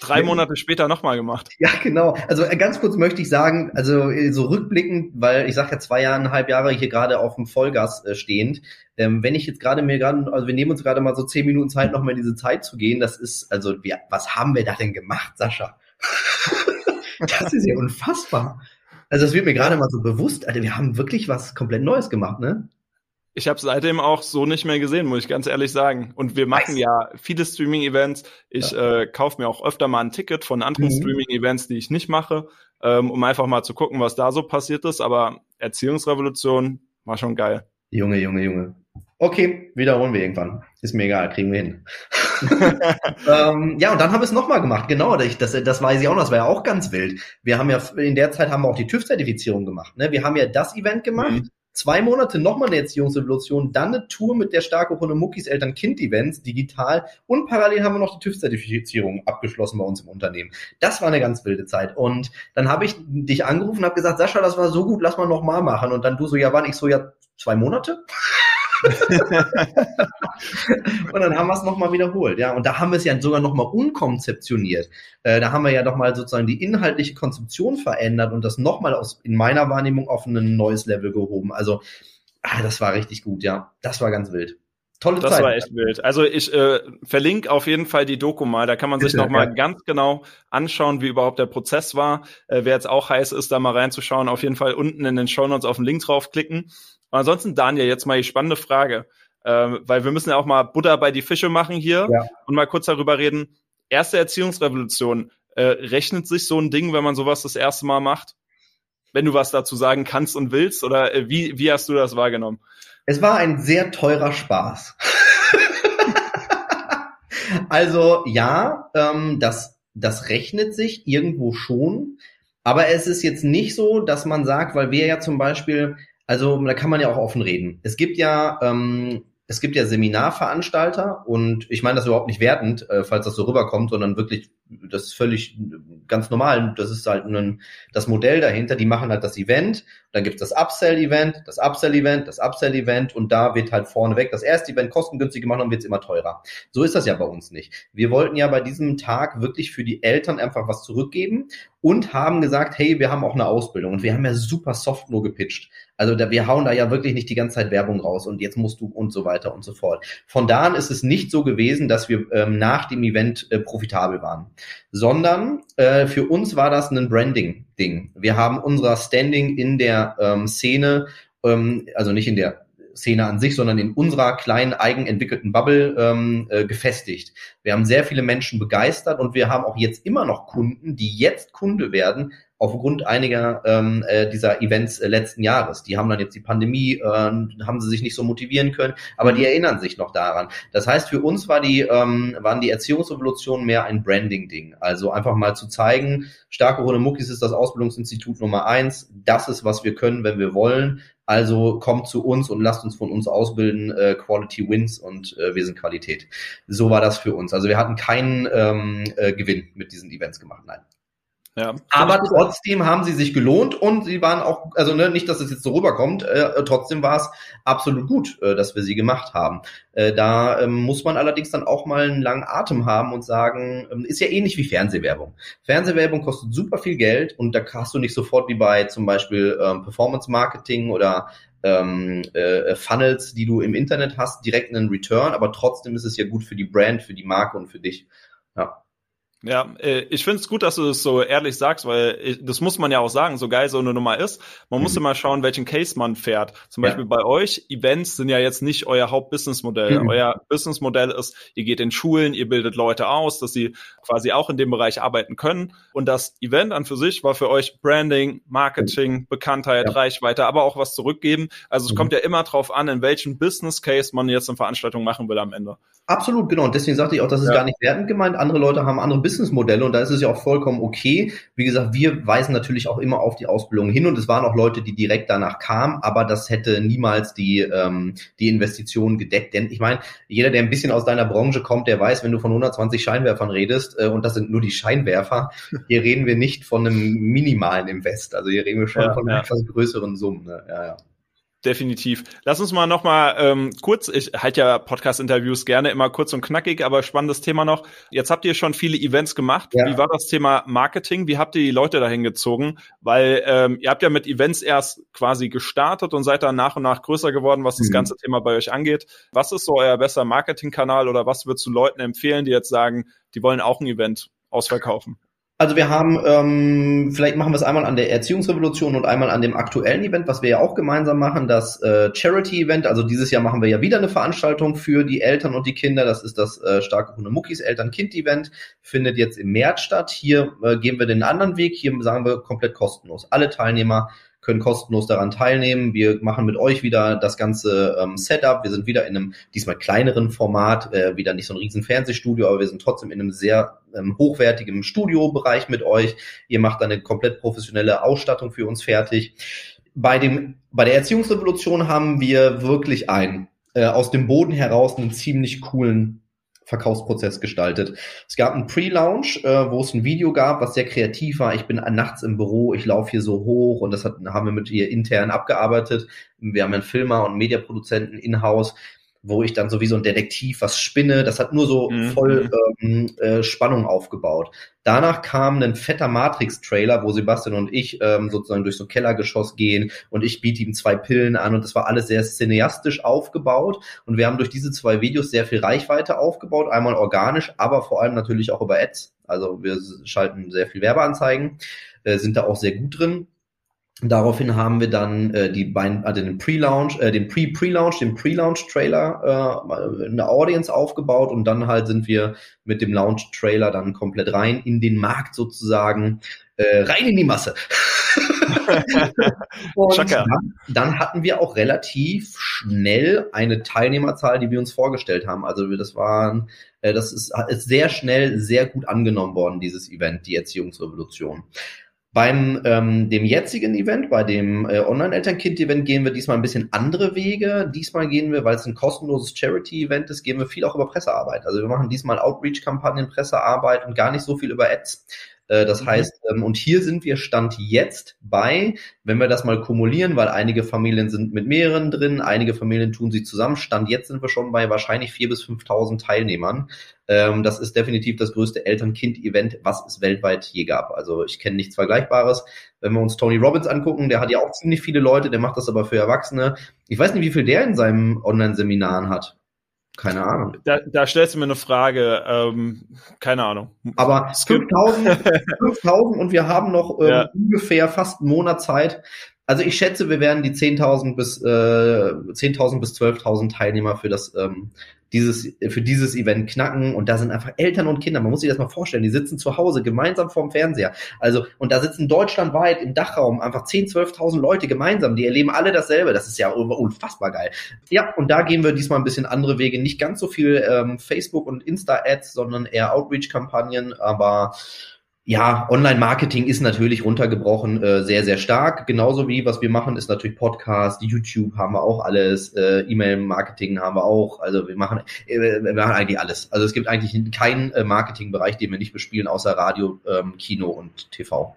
drei Monate später nochmal gemacht. Ja, genau. Also äh, ganz kurz möchte ich sagen, also äh, so rückblickend, weil ich sage ja zwei Jahre, Jahre hier gerade auf dem Vollgas äh, stehend. Ähm, wenn ich jetzt gerade mir gerade, also wir nehmen uns gerade mal so zehn Minuten Zeit, nochmal in diese Zeit zu gehen, das ist, also wir, was haben wir da denn gemacht, Sascha? *laughs* das ist ja unfassbar. Also das wird mir gerade mal so bewusst, Alter, wir haben wirklich was komplett Neues gemacht, ne? Ich habe seitdem auch so nicht mehr gesehen, muss ich ganz ehrlich sagen. Und wir machen nice. ja viele Streaming-Events. Ich ja. äh, kaufe mir auch öfter mal ein Ticket von anderen mhm. Streaming-Events, die ich nicht mache, ähm, um einfach mal zu gucken, was da so passiert ist. Aber Erziehungsrevolution war schon geil. Junge, Junge, Junge. Okay, wiederholen wir irgendwann. Ist mir egal, kriegen wir hin. *laughs* ähm, ja, und dann haben wir es nochmal gemacht, genau. Das, das, weiß ich auch noch, das war ja auch ganz wild. Wir haben ja, in der Zeit haben wir auch die TÜV-Zertifizierung gemacht. Ne? Wir haben ja das Event gemacht, mhm. zwei Monate nochmal eine Erziehungsrevolution, dann eine Tour mit der starke Runde Muckis Eltern-Kind-Events, digital und parallel haben wir noch die TÜV-Zertifizierung abgeschlossen bei uns im Unternehmen. Das war eine ganz wilde Zeit. Und dann habe ich dich angerufen und habe gesagt, Sascha, das war so gut, lass mal nochmal machen. Und dann du so, ja, wann? Ich so, ja, zwei Monate? *laughs* und dann haben wir es nochmal wiederholt, ja. Und da haben wir es ja sogar nochmal unkonzeptioniert. Äh, da haben wir ja nochmal sozusagen die inhaltliche Konzeption verändert und das nochmal aus, in meiner Wahrnehmung auf ein neues Level gehoben. Also, ah, das war richtig gut, ja. Das war ganz wild. Tolle das Zeit. Das war echt wild. Also ich äh, verlinke auf jeden Fall die Doku mal. Da kann man sich nochmal ja. ganz genau anschauen, wie überhaupt der Prozess war. Äh, wer jetzt auch heiß ist, da mal reinzuschauen, auf jeden Fall unten in den Show Notes auf den Link draufklicken. Und ansonsten, Daniel, jetzt mal die spannende Frage, ähm, weil wir müssen ja auch mal Butter bei die Fische machen hier ja. und mal kurz darüber reden. Erste Erziehungsrevolution, äh, rechnet sich so ein Ding, wenn man sowas das erste Mal macht? Wenn du was dazu sagen kannst und willst, oder äh, wie, wie hast du das wahrgenommen? Es war ein sehr teurer Spaß. *laughs* also ja, ähm, das, das rechnet sich irgendwo schon, aber es ist jetzt nicht so, dass man sagt, weil wir ja zum Beispiel also da kann man ja auch offen reden. Es gibt ja ähm, es gibt ja Seminarveranstalter und ich meine das überhaupt nicht wertend, äh, falls das so rüberkommt, sondern wirklich, das ist völlig ganz normal. Das ist halt ein, das Modell dahinter. Die machen halt das Event, dann gibt's das Upsell-Event, das Upsell-Event, das Upsell-Event und da wird halt vorneweg das erste Event kostengünstig gemacht und wird's immer teurer. So ist das ja bei uns nicht. Wir wollten ja bei diesem Tag wirklich für die Eltern einfach was zurückgeben und haben gesagt, hey, wir haben auch eine Ausbildung und wir haben ja super soft nur gepitcht. Also da, wir hauen da ja wirklich nicht die ganze Zeit Werbung raus und jetzt musst du und so weiter und so fort. Von da an ist es nicht so gewesen, dass wir ähm, nach dem Event äh, profitabel waren, sondern äh, für uns war das ein Branding-Ding. Wir haben unser Standing in der ähm, Szene, ähm, also nicht in der Szene an sich, sondern in unserer kleinen eigenentwickelten Bubble ähm, äh, gefestigt. Wir haben sehr viele Menschen begeistert und wir haben auch jetzt immer noch Kunden, die jetzt Kunde werden aufgrund einiger ähm, äh, dieser Events äh, letzten Jahres. Die haben dann jetzt die Pandemie, äh, haben sie sich nicht so motivieren können, aber die erinnern sich noch daran. Das heißt, für uns war die, ähm, waren die Erziehungsrevolutionen mehr ein Branding-Ding. Also einfach mal zu zeigen, starke Runde Muckis ist das Ausbildungsinstitut Nummer eins. Das ist, was wir können, wenn wir wollen. Also kommt zu uns und lasst uns von uns ausbilden. Äh, Quality wins und äh, wir sind Qualität. So war das für uns. Also wir hatten keinen ähm, äh, Gewinn mit diesen Events gemacht. Nein. Ja. Aber trotzdem haben sie sich gelohnt und sie waren auch, also ne, nicht, dass es jetzt so rüberkommt, äh, trotzdem war es absolut gut, äh, dass wir sie gemacht haben. Äh, da ähm, muss man allerdings dann auch mal einen langen Atem haben und sagen, ähm, ist ja ähnlich wie Fernsehwerbung. Fernsehwerbung kostet super viel Geld und da hast du nicht sofort wie bei zum Beispiel ähm, Performance Marketing oder ähm, äh, Funnels, die du im Internet hast, direkt einen Return, aber trotzdem ist es ja gut für die Brand, für die Marke und für dich. Ja. Ja, äh, ich finde es gut, dass du das so ehrlich sagst, weil ich, das muss man ja auch sagen, so geil so eine Nummer ist. Man mhm. muss immer schauen, welchen Case man fährt. Zum Beispiel ja. bei euch, Events sind ja jetzt nicht euer Hauptbusinessmodell. Mhm. Euer Businessmodell ist, ihr geht in Schulen, ihr bildet Leute aus, dass sie quasi auch in dem Bereich arbeiten können. Und das Event an für sich war für euch Branding, Marketing, Bekanntheit, ja. Reichweite, aber auch was zurückgeben. Also es mhm. kommt ja immer drauf an, in welchem Business Case man jetzt eine Veranstaltung machen will am Ende. Absolut, genau. Und deswegen sagte ich auch, das ist ja. gar nicht wertend gemeint. Andere Leute haben andere Businessmodelle und da ist es ja auch vollkommen okay. Wie gesagt, wir weisen natürlich auch immer auf die Ausbildung hin und es waren auch Leute, die direkt danach kamen, aber das hätte niemals die, ähm, die Investitionen gedeckt. Denn ich meine, jeder, der ein bisschen aus deiner Branche kommt, der weiß, wenn du von 120 Scheinwerfern redest äh, und das sind nur die Scheinwerfer, *laughs* hier reden wir nicht von einem minimalen Invest. Also hier reden wir schon ja, von ja. etwas größeren Summen. Ne? Ja, ja. Definitiv. Lass uns mal noch mal ähm, kurz, ich halte ja Podcast-Interviews gerne immer kurz und knackig, aber spannendes Thema noch. Jetzt habt ihr schon viele Events gemacht. Ja. Wie war das Thema Marketing? Wie habt ihr die Leute dahin gezogen? Weil ähm, ihr habt ja mit Events erst quasi gestartet und seid dann nach und nach größer geworden, was das mhm. ganze Thema bei euch angeht. Was ist so euer besser Marketingkanal oder was würdest du Leuten empfehlen, die jetzt sagen, die wollen auch ein Event ausverkaufen? Also wir haben, ähm, vielleicht machen wir es einmal an der Erziehungsrevolution und einmal an dem aktuellen Event, was wir ja auch gemeinsam machen, das äh, Charity-Event. Also dieses Jahr machen wir ja wieder eine Veranstaltung für die Eltern und die Kinder. Das ist das äh, starke Hunde Muckis Eltern-Kind-Event. Findet jetzt im März statt. Hier äh, gehen wir den anderen Weg. Hier sagen wir komplett kostenlos. Alle Teilnehmer können kostenlos daran teilnehmen. Wir machen mit euch wieder das ganze ähm, Setup. Wir sind wieder in einem diesmal kleineren Format, äh, wieder nicht so ein riesen Fernsehstudio, aber wir sind trotzdem in einem sehr ähm, hochwertigen Studiobereich mit euch. Ihr macht eine komplett professionelle Ausstattung für uns fertig. Bei dem, bei der Erziehungsrevolution haben wir wirklich ein äh, aus dem Boden heraus einen ziemlich coolen Verkaufsprozess gestaltet. Es gab einen Pre-Launch, äh, wo es ein Video gab, was sehr kreativ war. Ich bin nachts im Büro, ich laufe hier so hoch und das hat, haben wir mit ihr intern abgearbeitet. Wir haben einen Filmer und Mediaproduzenten in-house wo ich dann so wie so ein Detektiv was spinne. Das hat nur so mhm. voll ähm, äh, Spannung aufgebaut. Danach kam ein fetter Matrix-Trailer, wo Sebastian und ich ähm, sozusagen durch so ein Kellergeschoss gehen und ich biete ihm zwei Pillen an und das war alles sehr cineastisch aufgebaut und wir haben durch diese zwei Videos sehr viel Reichweite aufgebaut, einmal organisch, aber vor allem natürlich auch über Ads. Also wir schalten sehr viel Werbeanzeigen, äh, sind da auch sehr gut drin Daraufhin haben wir dann äh, die beiden, also den Pre-Launch, äh, den Pre-Pre-Launch, den Pre-Launch-Trailer, äh, eine Audience aufgebaut und dann halt sind wir mit dem Launch-Trailer dann komplett rein in den Markt sozusagen, äh, rein in die Masse. *laughs* und dann, dann, hatten wir auch relativ schnell eine Teilnehmerzahl, die wir uns vorgestellt haben. Also das waren, äh, das ist, ist sehr schnell sehr gut angenommen worden, dieses Event, die Erziehungsrevolution. Beim ähm, dem jetzigen Event, bei dem äh, Online-Elternkind-Event, gehen wir diesmal ein bisschen andere Wege. Diesmal gehen wir, weil es ein kostenloses Charity-Event ist, gehen wir viel auch über Pressearbeit. Also wir machen diesmal Outreach-Kampagnen, Pressearbeit und gar nicht so viel über Ads. Äh, das mhm. heißt, ähm, und hier sind wir Stand jetzt bei, wenn wir das mal kumulieren, weil einige Familien sind mit mehreren drin, einige Familien tun sie zusammen. Stand jetzt sind wir schon bei wahrscheinlich 4.000 bis 5.000 Teilnehmern. Ähm, das ist definitiv das größte Eltern-Kind-Event, was es weltweit je gab. Also ich kenne nichts Vergleichbares. Wenn wir uns Tony Robbins angucken, der hat ja auch ziemlich viele Leute, der macht das aber für Erwachsene. Ich weiß nicht, wie viel der in seinem Online-Seminaren hat. Keine Ahnung. Da, da stellst du mir eine Frage. Ähm, keine Ahnung. Aber 5000, 5000 *laughs* und wir haben noch ähm, ja. ungefähr fast einen Monat Zeit. Also ich schätze, wir werden die 10.000 bis äh, 10.000 bis 12.000 Teilnehmer für das ähm, dieses, für dieses Event knacken. Und da sind einfach Eltern und Kinder. Man muss sich das mal vorstellen. Die sitzen zu Hause gemeinsam vorm Fernseher. Also, und da sitzen deutschlandweit im Dachraum einfach 10, 12.000 Leute gemeinsam. Die erleben alle dasselbe. Das ist ja unfassbar geil. Ja, und da gehen wir diesmal ein bisschen andere Wege. Nicht ganz so viel ähm, Facebook und Insta-Ads, sondern eher Outreach-Kampagnen. Aber ja, Online-Marketing ist natürlich runtergebrochen äh, sehr, sehr stark. Genauso wie was wir machen, ist natürlich Podcast, YouTube haben wir auch alles, äh, E-Mail-Marketing haben wir auch. Also wir machen, äh, wir machen eigentlich alles. Also es gibt eigentlich keinen äh, Marketingbereich, den wir nicht bespielen, außer Radio, ähm, Kino und TV.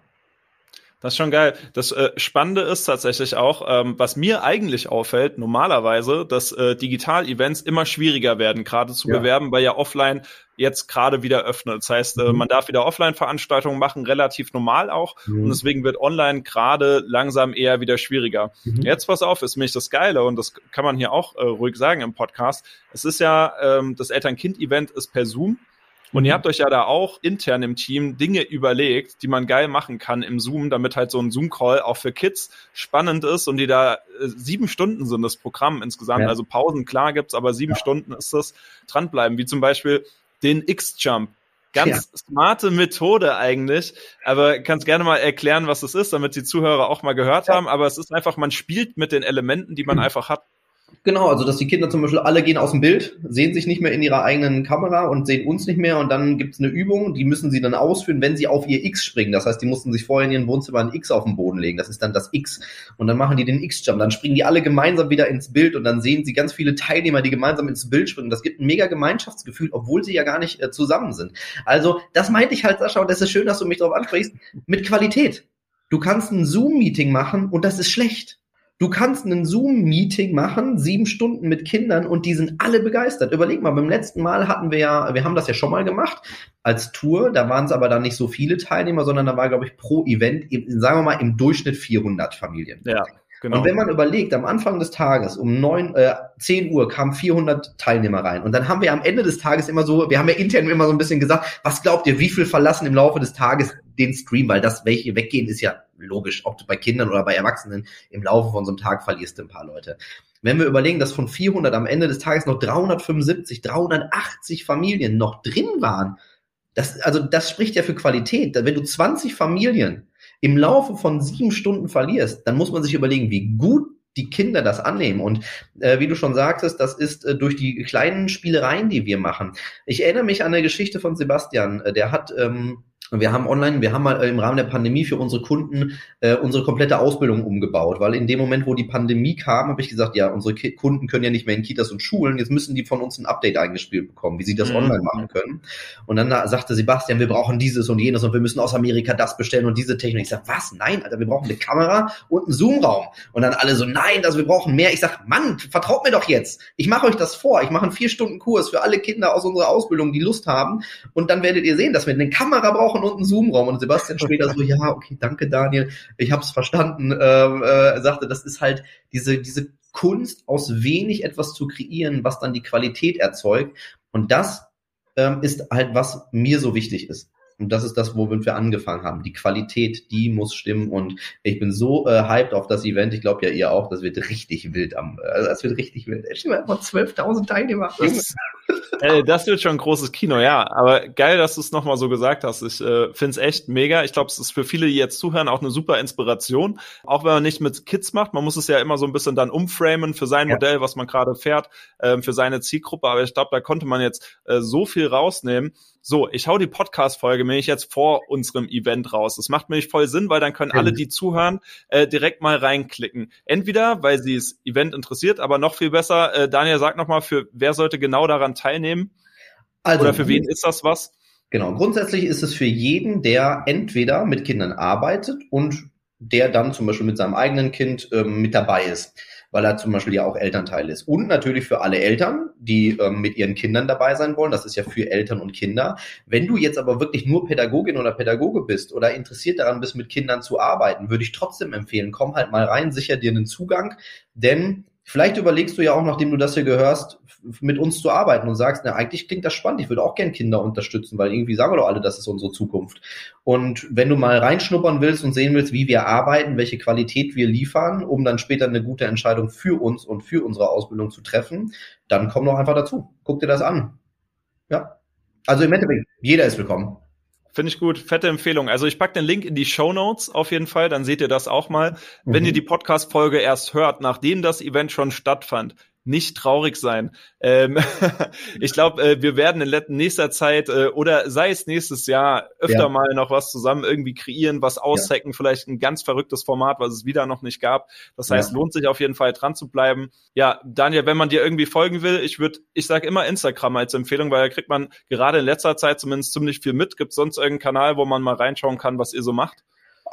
Das ist schon geil. Das äh, Spannende ist tatsächlich auch, ähm, was mir eigentlich auffällt, normalerweise, dass äh, Digital-Events immer schwieriger werden, gerade zu ja. bewerben, weil ja offline jetzt gerade wieder öffnet. Das heißt, äh, mhm. man darf wieder Offline-Veranstaltungen machen, relativ normal auch. Mhm. Und deswegen wird online gerade langsam eher wieder schwieriger. Mhm. Jetzt pass auf, ist nämlich das Geile und das kann man hier auch äh, ruhig sagen im Podcast. Es ist ja, ähm, das Eltern-Kind-Event ist per Zoom. Und ihr mhm. habt euch ja da auch intern im Team Dinge überlegt, die man geil machen kann im Zoom, damit halt so ein Zoom-Call auch für Kids spannend ist und die da äh, sieben Stunden sind das Programm insgesamt. Ja. Also Pausen, klar gibt's, aber sieben ja. Stunden ist das dranbleiben, wie zum Beispiel den X-Jump. Ganz ja. smarte Methode eigentlich, aber kannst gerne mal erklären, was es ist, damit die Zuhörer auch mal gehört haben. Aber es ist einfach, man spielt mit den Elementen, die man mhm. *clears throat* einfach hat. Genau, also dass die Kinder zum Beispiel alle gehen aus dem Bild, sehen sich nicht mehr in ihrer eigenen Kamera und sehen uns nicht mehr und dann gibt's eine Übung, die müssen sie dann ausführen, wenn sie auf ihr X springen. Das heißt, die mussten sich vorher in ihrem Wohnzimmer ein X auf den Boden legen. Das ist dann das X. Und dann machen die den X-Jump. Dann springen die alle gemeinsam wieder ins Bild und dann sehen sie ganz viele Teilnehmer, die gemeinsam ins Bild springen. Das gibt ein mega Gemeinschaftsgefühl, obwohl sie ja gar nicht äh, zusammen sind. Also das meinte ich halt, Sascha, und das ist schön, dass du mich darauf ansprichst, mit Qualität. Du kannst ein Zoom-Meeting machen und das ist schlecht. Du kannst ein Zoom-Meeting machen, sieben Stunden mit Kindern und die sind alle begeistert. Überleg mal, beim letzten Mal hatten wir ja, wir haben das ja schon mal gemacht als Tour, da waren es aber dann nicht so viele Teilnehmer, sondern da war, glaube ich, pro Event, sagen wir mal, im Durchschnitt 400 Familien. Ja. Genau. Und wenn man überlegt, am Anfang des Tages um neun, äh, 10 Uhr kamen 400 Teilnehmer rein. Und dann haben wir am Ende des Tages immer so, wir haben ja intern immer so ein bisschen gesagt, was glaubt ihr, wie viel verlassen im Laufe des Tages den Stream? Weil das, welche weggehen, ist ja logisch. Ob du bei Kindern oder bei Erwachsenen im Laufe von so einem Tag verlierst du ein paar Leute. Wenn wir überlegen, dass von 400 am Ende des Tages noch 375, 380 Familien noch drin waren, das, also das spricht ja für Qualität. Wenn du 20 Familien im Laufe von sieben Stunden verlierst, dann muss man sich überlegen, wie gut die Kinder das annehmen. Und äh, wie du schon sagtest, das ist äh, durch die kleinen Spielereien, die wir machen. Ich erinnere mich an eine Geschichte von Sebastian, äh, der hat ähm, wir haben online, wir haben mal äh, im Rahmen der Pandemie für unsere Kunden äh, unsere komplette Ausbildung umgebaut, weil in dem Moment, wo die Pandemie kam, habe ich gesagt, ja, unsere Ki Kunden können ja nicht mehr in Kitas und Schulen, jetzt müssen die von uns ein Update eingespielt bekommen, wie sie das mhm. online machen können. Und dann da sagte Sebastian, wir brauchen dieses und jenes und wir müssen aus Amerika das bestellen und diese Technik. Ich sage, was? Nein, Alter, wir brauchen eine Kamera und einen Zoom-Raum. Und dann alle so, nein, also wir brauchen mehr. Ich sage, Mann, vertraut mir doch jetzt. Ich mache euch das vor. Ich mache einen vier Stunden Kurs für alle Kinder aus unserer Ausbildung, die Lust haben. Und dann werdet ihr sehen, dass wir eine Kamera brauchen und einen Zoom-Raum. Und Sebastian später so, ja, okay, danke Daniel, ich habe es verstanden. Ähm, äh, sagte, das ist halt diese, diese Kunst, aus wenig etwas zu kreieren, was dann die Qualität erzeugt. Und das ähm, ist halt, was mir so wichtig ist. Und das ist das, womit wir angefangen haben. Die Qualität, die muss stimmen. Und ich bin so äh, hyped auf das Event. Ich glaube ja ihr auch. Das wird richtig wild am. Äh, das wird richtig wild. Ich mal einfach 12.000 Teilnehmer. Das, *laughs* äh, das wird schon ein großes Kino, ja. Aber geil, dass du es nochmal so gesagt hast. Ich äh, finde es echt mega. Ich glaube, es ist für viele, die jetzt zuhören, auch eine super Inspiration. Auch wenn man nicht mit Kids macht. Man muss es ja immer so ein bisschen dann umframen für sein ja. Modell, was man gerade fährt, äh, für seine Zielgruppe. Aber ich glaube, da konnte man jetzt äh, so viel rausnehmen. So, ich hau die Podcast-Folge mir jetzt vor unserem Event raus. Das macht mir nicht voll Sinn, weil dann können alle, die zuhören, äh, direkt mal reinklicken. Entweder, weil sie das Event interessiert, aber noch viel besser, äh, Daniel, sag nochmal, für wer sollte genau daran teilnehmen? Also, Oder für wen ist das was? Genau. Grundsätzlich ist es für jeden, der entweder mit Kindern arbeitet und der dann zum Beispiel mit seinem eigenen Kind ähm, mit dabei ist weil er zum Beispiel ja auch Elternteil ist. Und natürlich für alle Eltern, die ähm, mit ihren Kindern dabei sein wollen. Das ist ja für Eltern und Kinder. Wenn du jetzt aber wirklich nur Pädagogin oder Pädagoge bist oder interessiert daran bist, mit Kindern zu arbeiten, würde ich trotzdem empfehlen, komm halt mal rein, sicher dir einen Zugang, denn Vielleicht überlegst du ja auch, nachdem du das hier gehörst, mit uns zu arbeiten und sagst, na, eigentlich klingt das spannend, ich würde auch gern Kinder unterstützen, weil irgendwie sagen wir doch alle, das ist unsere Zukunft. Und wenn du mal reinschnuppern willst und sehen willst, wie wir arbeiten, welche Qualität wir liefern, um dann später eine gute Entscheidung für uns und für unsere Ausbildung zu treffen, dann komm doch einfach dazu. Guck dir das an. Ja. Also im Endeffekt, jeder ist willkommen. Finde ich gut. Fette Empfehlung. Also ich pack den Link in die Show Notes auf jeden Fall, dann seht ihr das auch mal. Mhm. Wenn ihr die Podcast-Folge erst hört, nachdem das Event schon stattfand, nicht traurig sein. Ähm, *laughs* ich glaube, äh, wir werden in nächster Zeit äh, oder sei es nächstes Jahr öfter ja. mal noch was zusammen irgendwie kreieren, was aushacken, ja. vielleicht ein ganz verrücktes Format, was es wieder noch nicht gab. Das heißt, ja. lohnt sich auf jeden Fall dran zu bleiben. Ja, Daniel, wenn man dir irgendwie folgen will, ich würde, ich sage immer Instagram als Empfehlung, weil da kriegt man gerade in letzter Zeit zumindest ziemlich viel mit. Gibt sonst irgendeinen Kanal, wo man mal reinschauen kann, was ihr so macht?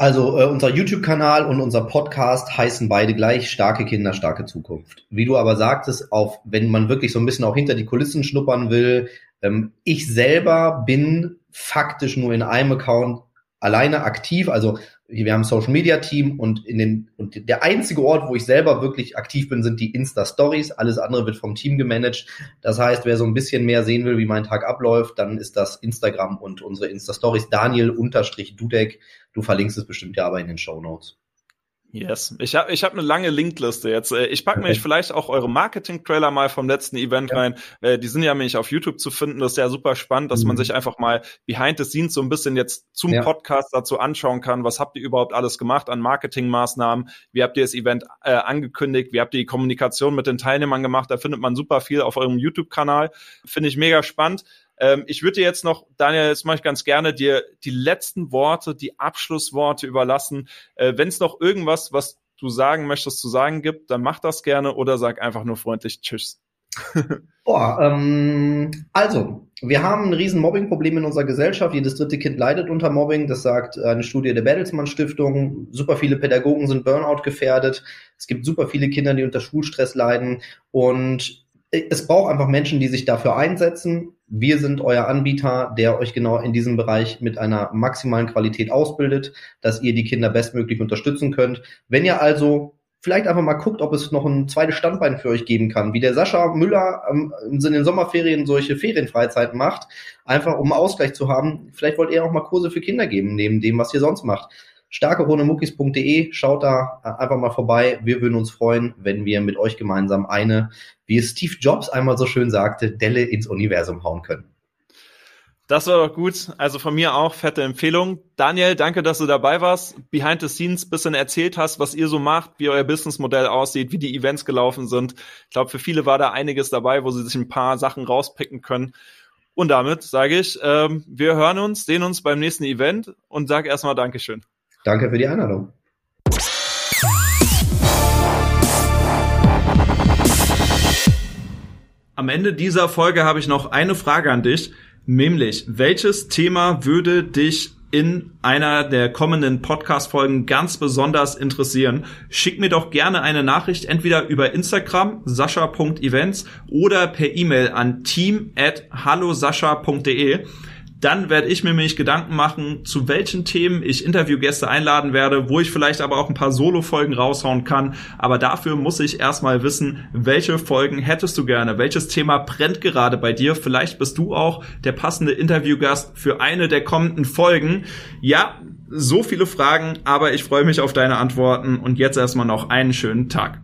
Also äh, unser YouTube-Kanal und unser Podcast heißen beide gleich starke Kinder, starke Zukunft. Wie du aber sagtest, auf wenn man wirklich so ein bisschen auch hinter die Kulissen schnuppern will, ähm, ich selber bin faktisch nur in einem Account alleine aktiv. Also wir haben ein Social Media Team und in den und der einzige Ort, wo ich selber wirklich aktiv bin, sind die Insta Stories. Alles andere wird vom Team gemanagt. Das heißt, wer so ein bisschen mehr sehen will, wie mein Tag abläuft, dann ist das Instagram und unsere Insta Stories. Daniel Unterstrich Dudek. Du verlinkst es bestimmt ja aber in den Show Notes. Yes. Ich habe ich hab eine lange Linkliste jetzt. Äh, ich packe okay. mich vielleicht auch eure Marketing-Trailer mal vom letzten Event ja. rein. Äh, die sind ja nämlich auf YouTube zu finden. Das ist ja super spannend, dass mhm. man sich einfach mal behind the scenes so ein bisschen jetzt zum ja. Podcast dazu anschauen kann. Was habt ihr überhaupt alles gemacht an Marketingmaßnahmen? Wie habt ihr das Event äh, angekündigt? Wie habt ihr die Kommunikation mit den Teilnehmern gemacht? Da findet man super viel auf eurem YouTube-Kanal. Finde ich mega spannend. Ähm, ich würde dir jetzt noch, Daniel, jetzt mache ich ganz gerne dir die letzten Worte, die Abschlussworte überlassen. Äh, Wenn es noch irgendwas, was du sagen möchtest, zu sagen gibt, dann mach das gerne oder sag einfach nur freundlich Tschüss. *laughs* Boah, ähm, also, wir haben ein riesen Mobbing-Problem in unserer Gesellschaft. Jedes dritte Kind leidet unter Mobbing. Das sagt eine Studie der Bertelsmann Stiftung. Super viele Pädagogen sind Burnout gefährdet. Es gibt super viele Kinder, die unter Schulstress leiden. Und es braucht einfach Menschen, die sich dafür einsetzen. Wir sind euer Anbieter, der euch genau in diesem Bereich mit einer maximalen Qualität ausbildet, dass ihr die Kinder bestmöglich unterstützen könnt. Wenn ihr also vielleicht einfach mal guckt, ob es noch ein zweites Standbein für euch geben kann, wie der Sascha Müller ähm, in den Sommerferien solche Ferienfreizeiten macht, einfach um Ausgleich zu haben. Vielleicht wollt ihr auch mal Kurse für Kinder geben, neben dem, was ihr sonst macht starkehonemuckis.de, schaut da einfach mal vorbei. Wir würden uns freuen, wenn wir mit euch gemeinsam eine, wie es Steve Jobs einmal so schön sagte, Delle ins Universum hauen können. Das war doch gut. Also von mir auch fette Empfehlung. Daniel, danke, dass du dabei warst. Behind the scenes bisschen erzählt hast, was ihr so macht, wie euer Businessmodell aussieht, wie die Events gelaufen sind. Ich glaube, für viele war da einiges dabei, wo sie sich ein paar Sachen rauspicken können. Und damit sage ich, ähm, wir hören uns, sehen uns beim nächsten Event und sage erstmal Dankeschön. Danke für die Einladung. Am Ende dieser Folge habe ich noch eine Frage an dich, nämlich welches Thema würde dich in einer der kommenden Podcast-Folgen ganz besonders interessieren, schick mir doch gerne eine Nachricht entweder über Instagram sascha.events oder per E-Mail an team at hallosascha.de dann werde ich mir nämlich Gedanken machen, zu welchen Themen ich Interviewgäste einladen werde, wo ich vielleicht aber auch ein paar Solo-Folgen raushauen kann. Aber dafür muss ich erstmal wissen, welche Folgen hättest du gerne? Welches Thema brennt gerade bei dir? Vielleicht bist du auch der passende Interviewgast für eine der kommenden Folgen. Ja, so viele Fragen, aber ich freue mich auf deine Antworten und jetzt erstmal noch einen schönen Tag.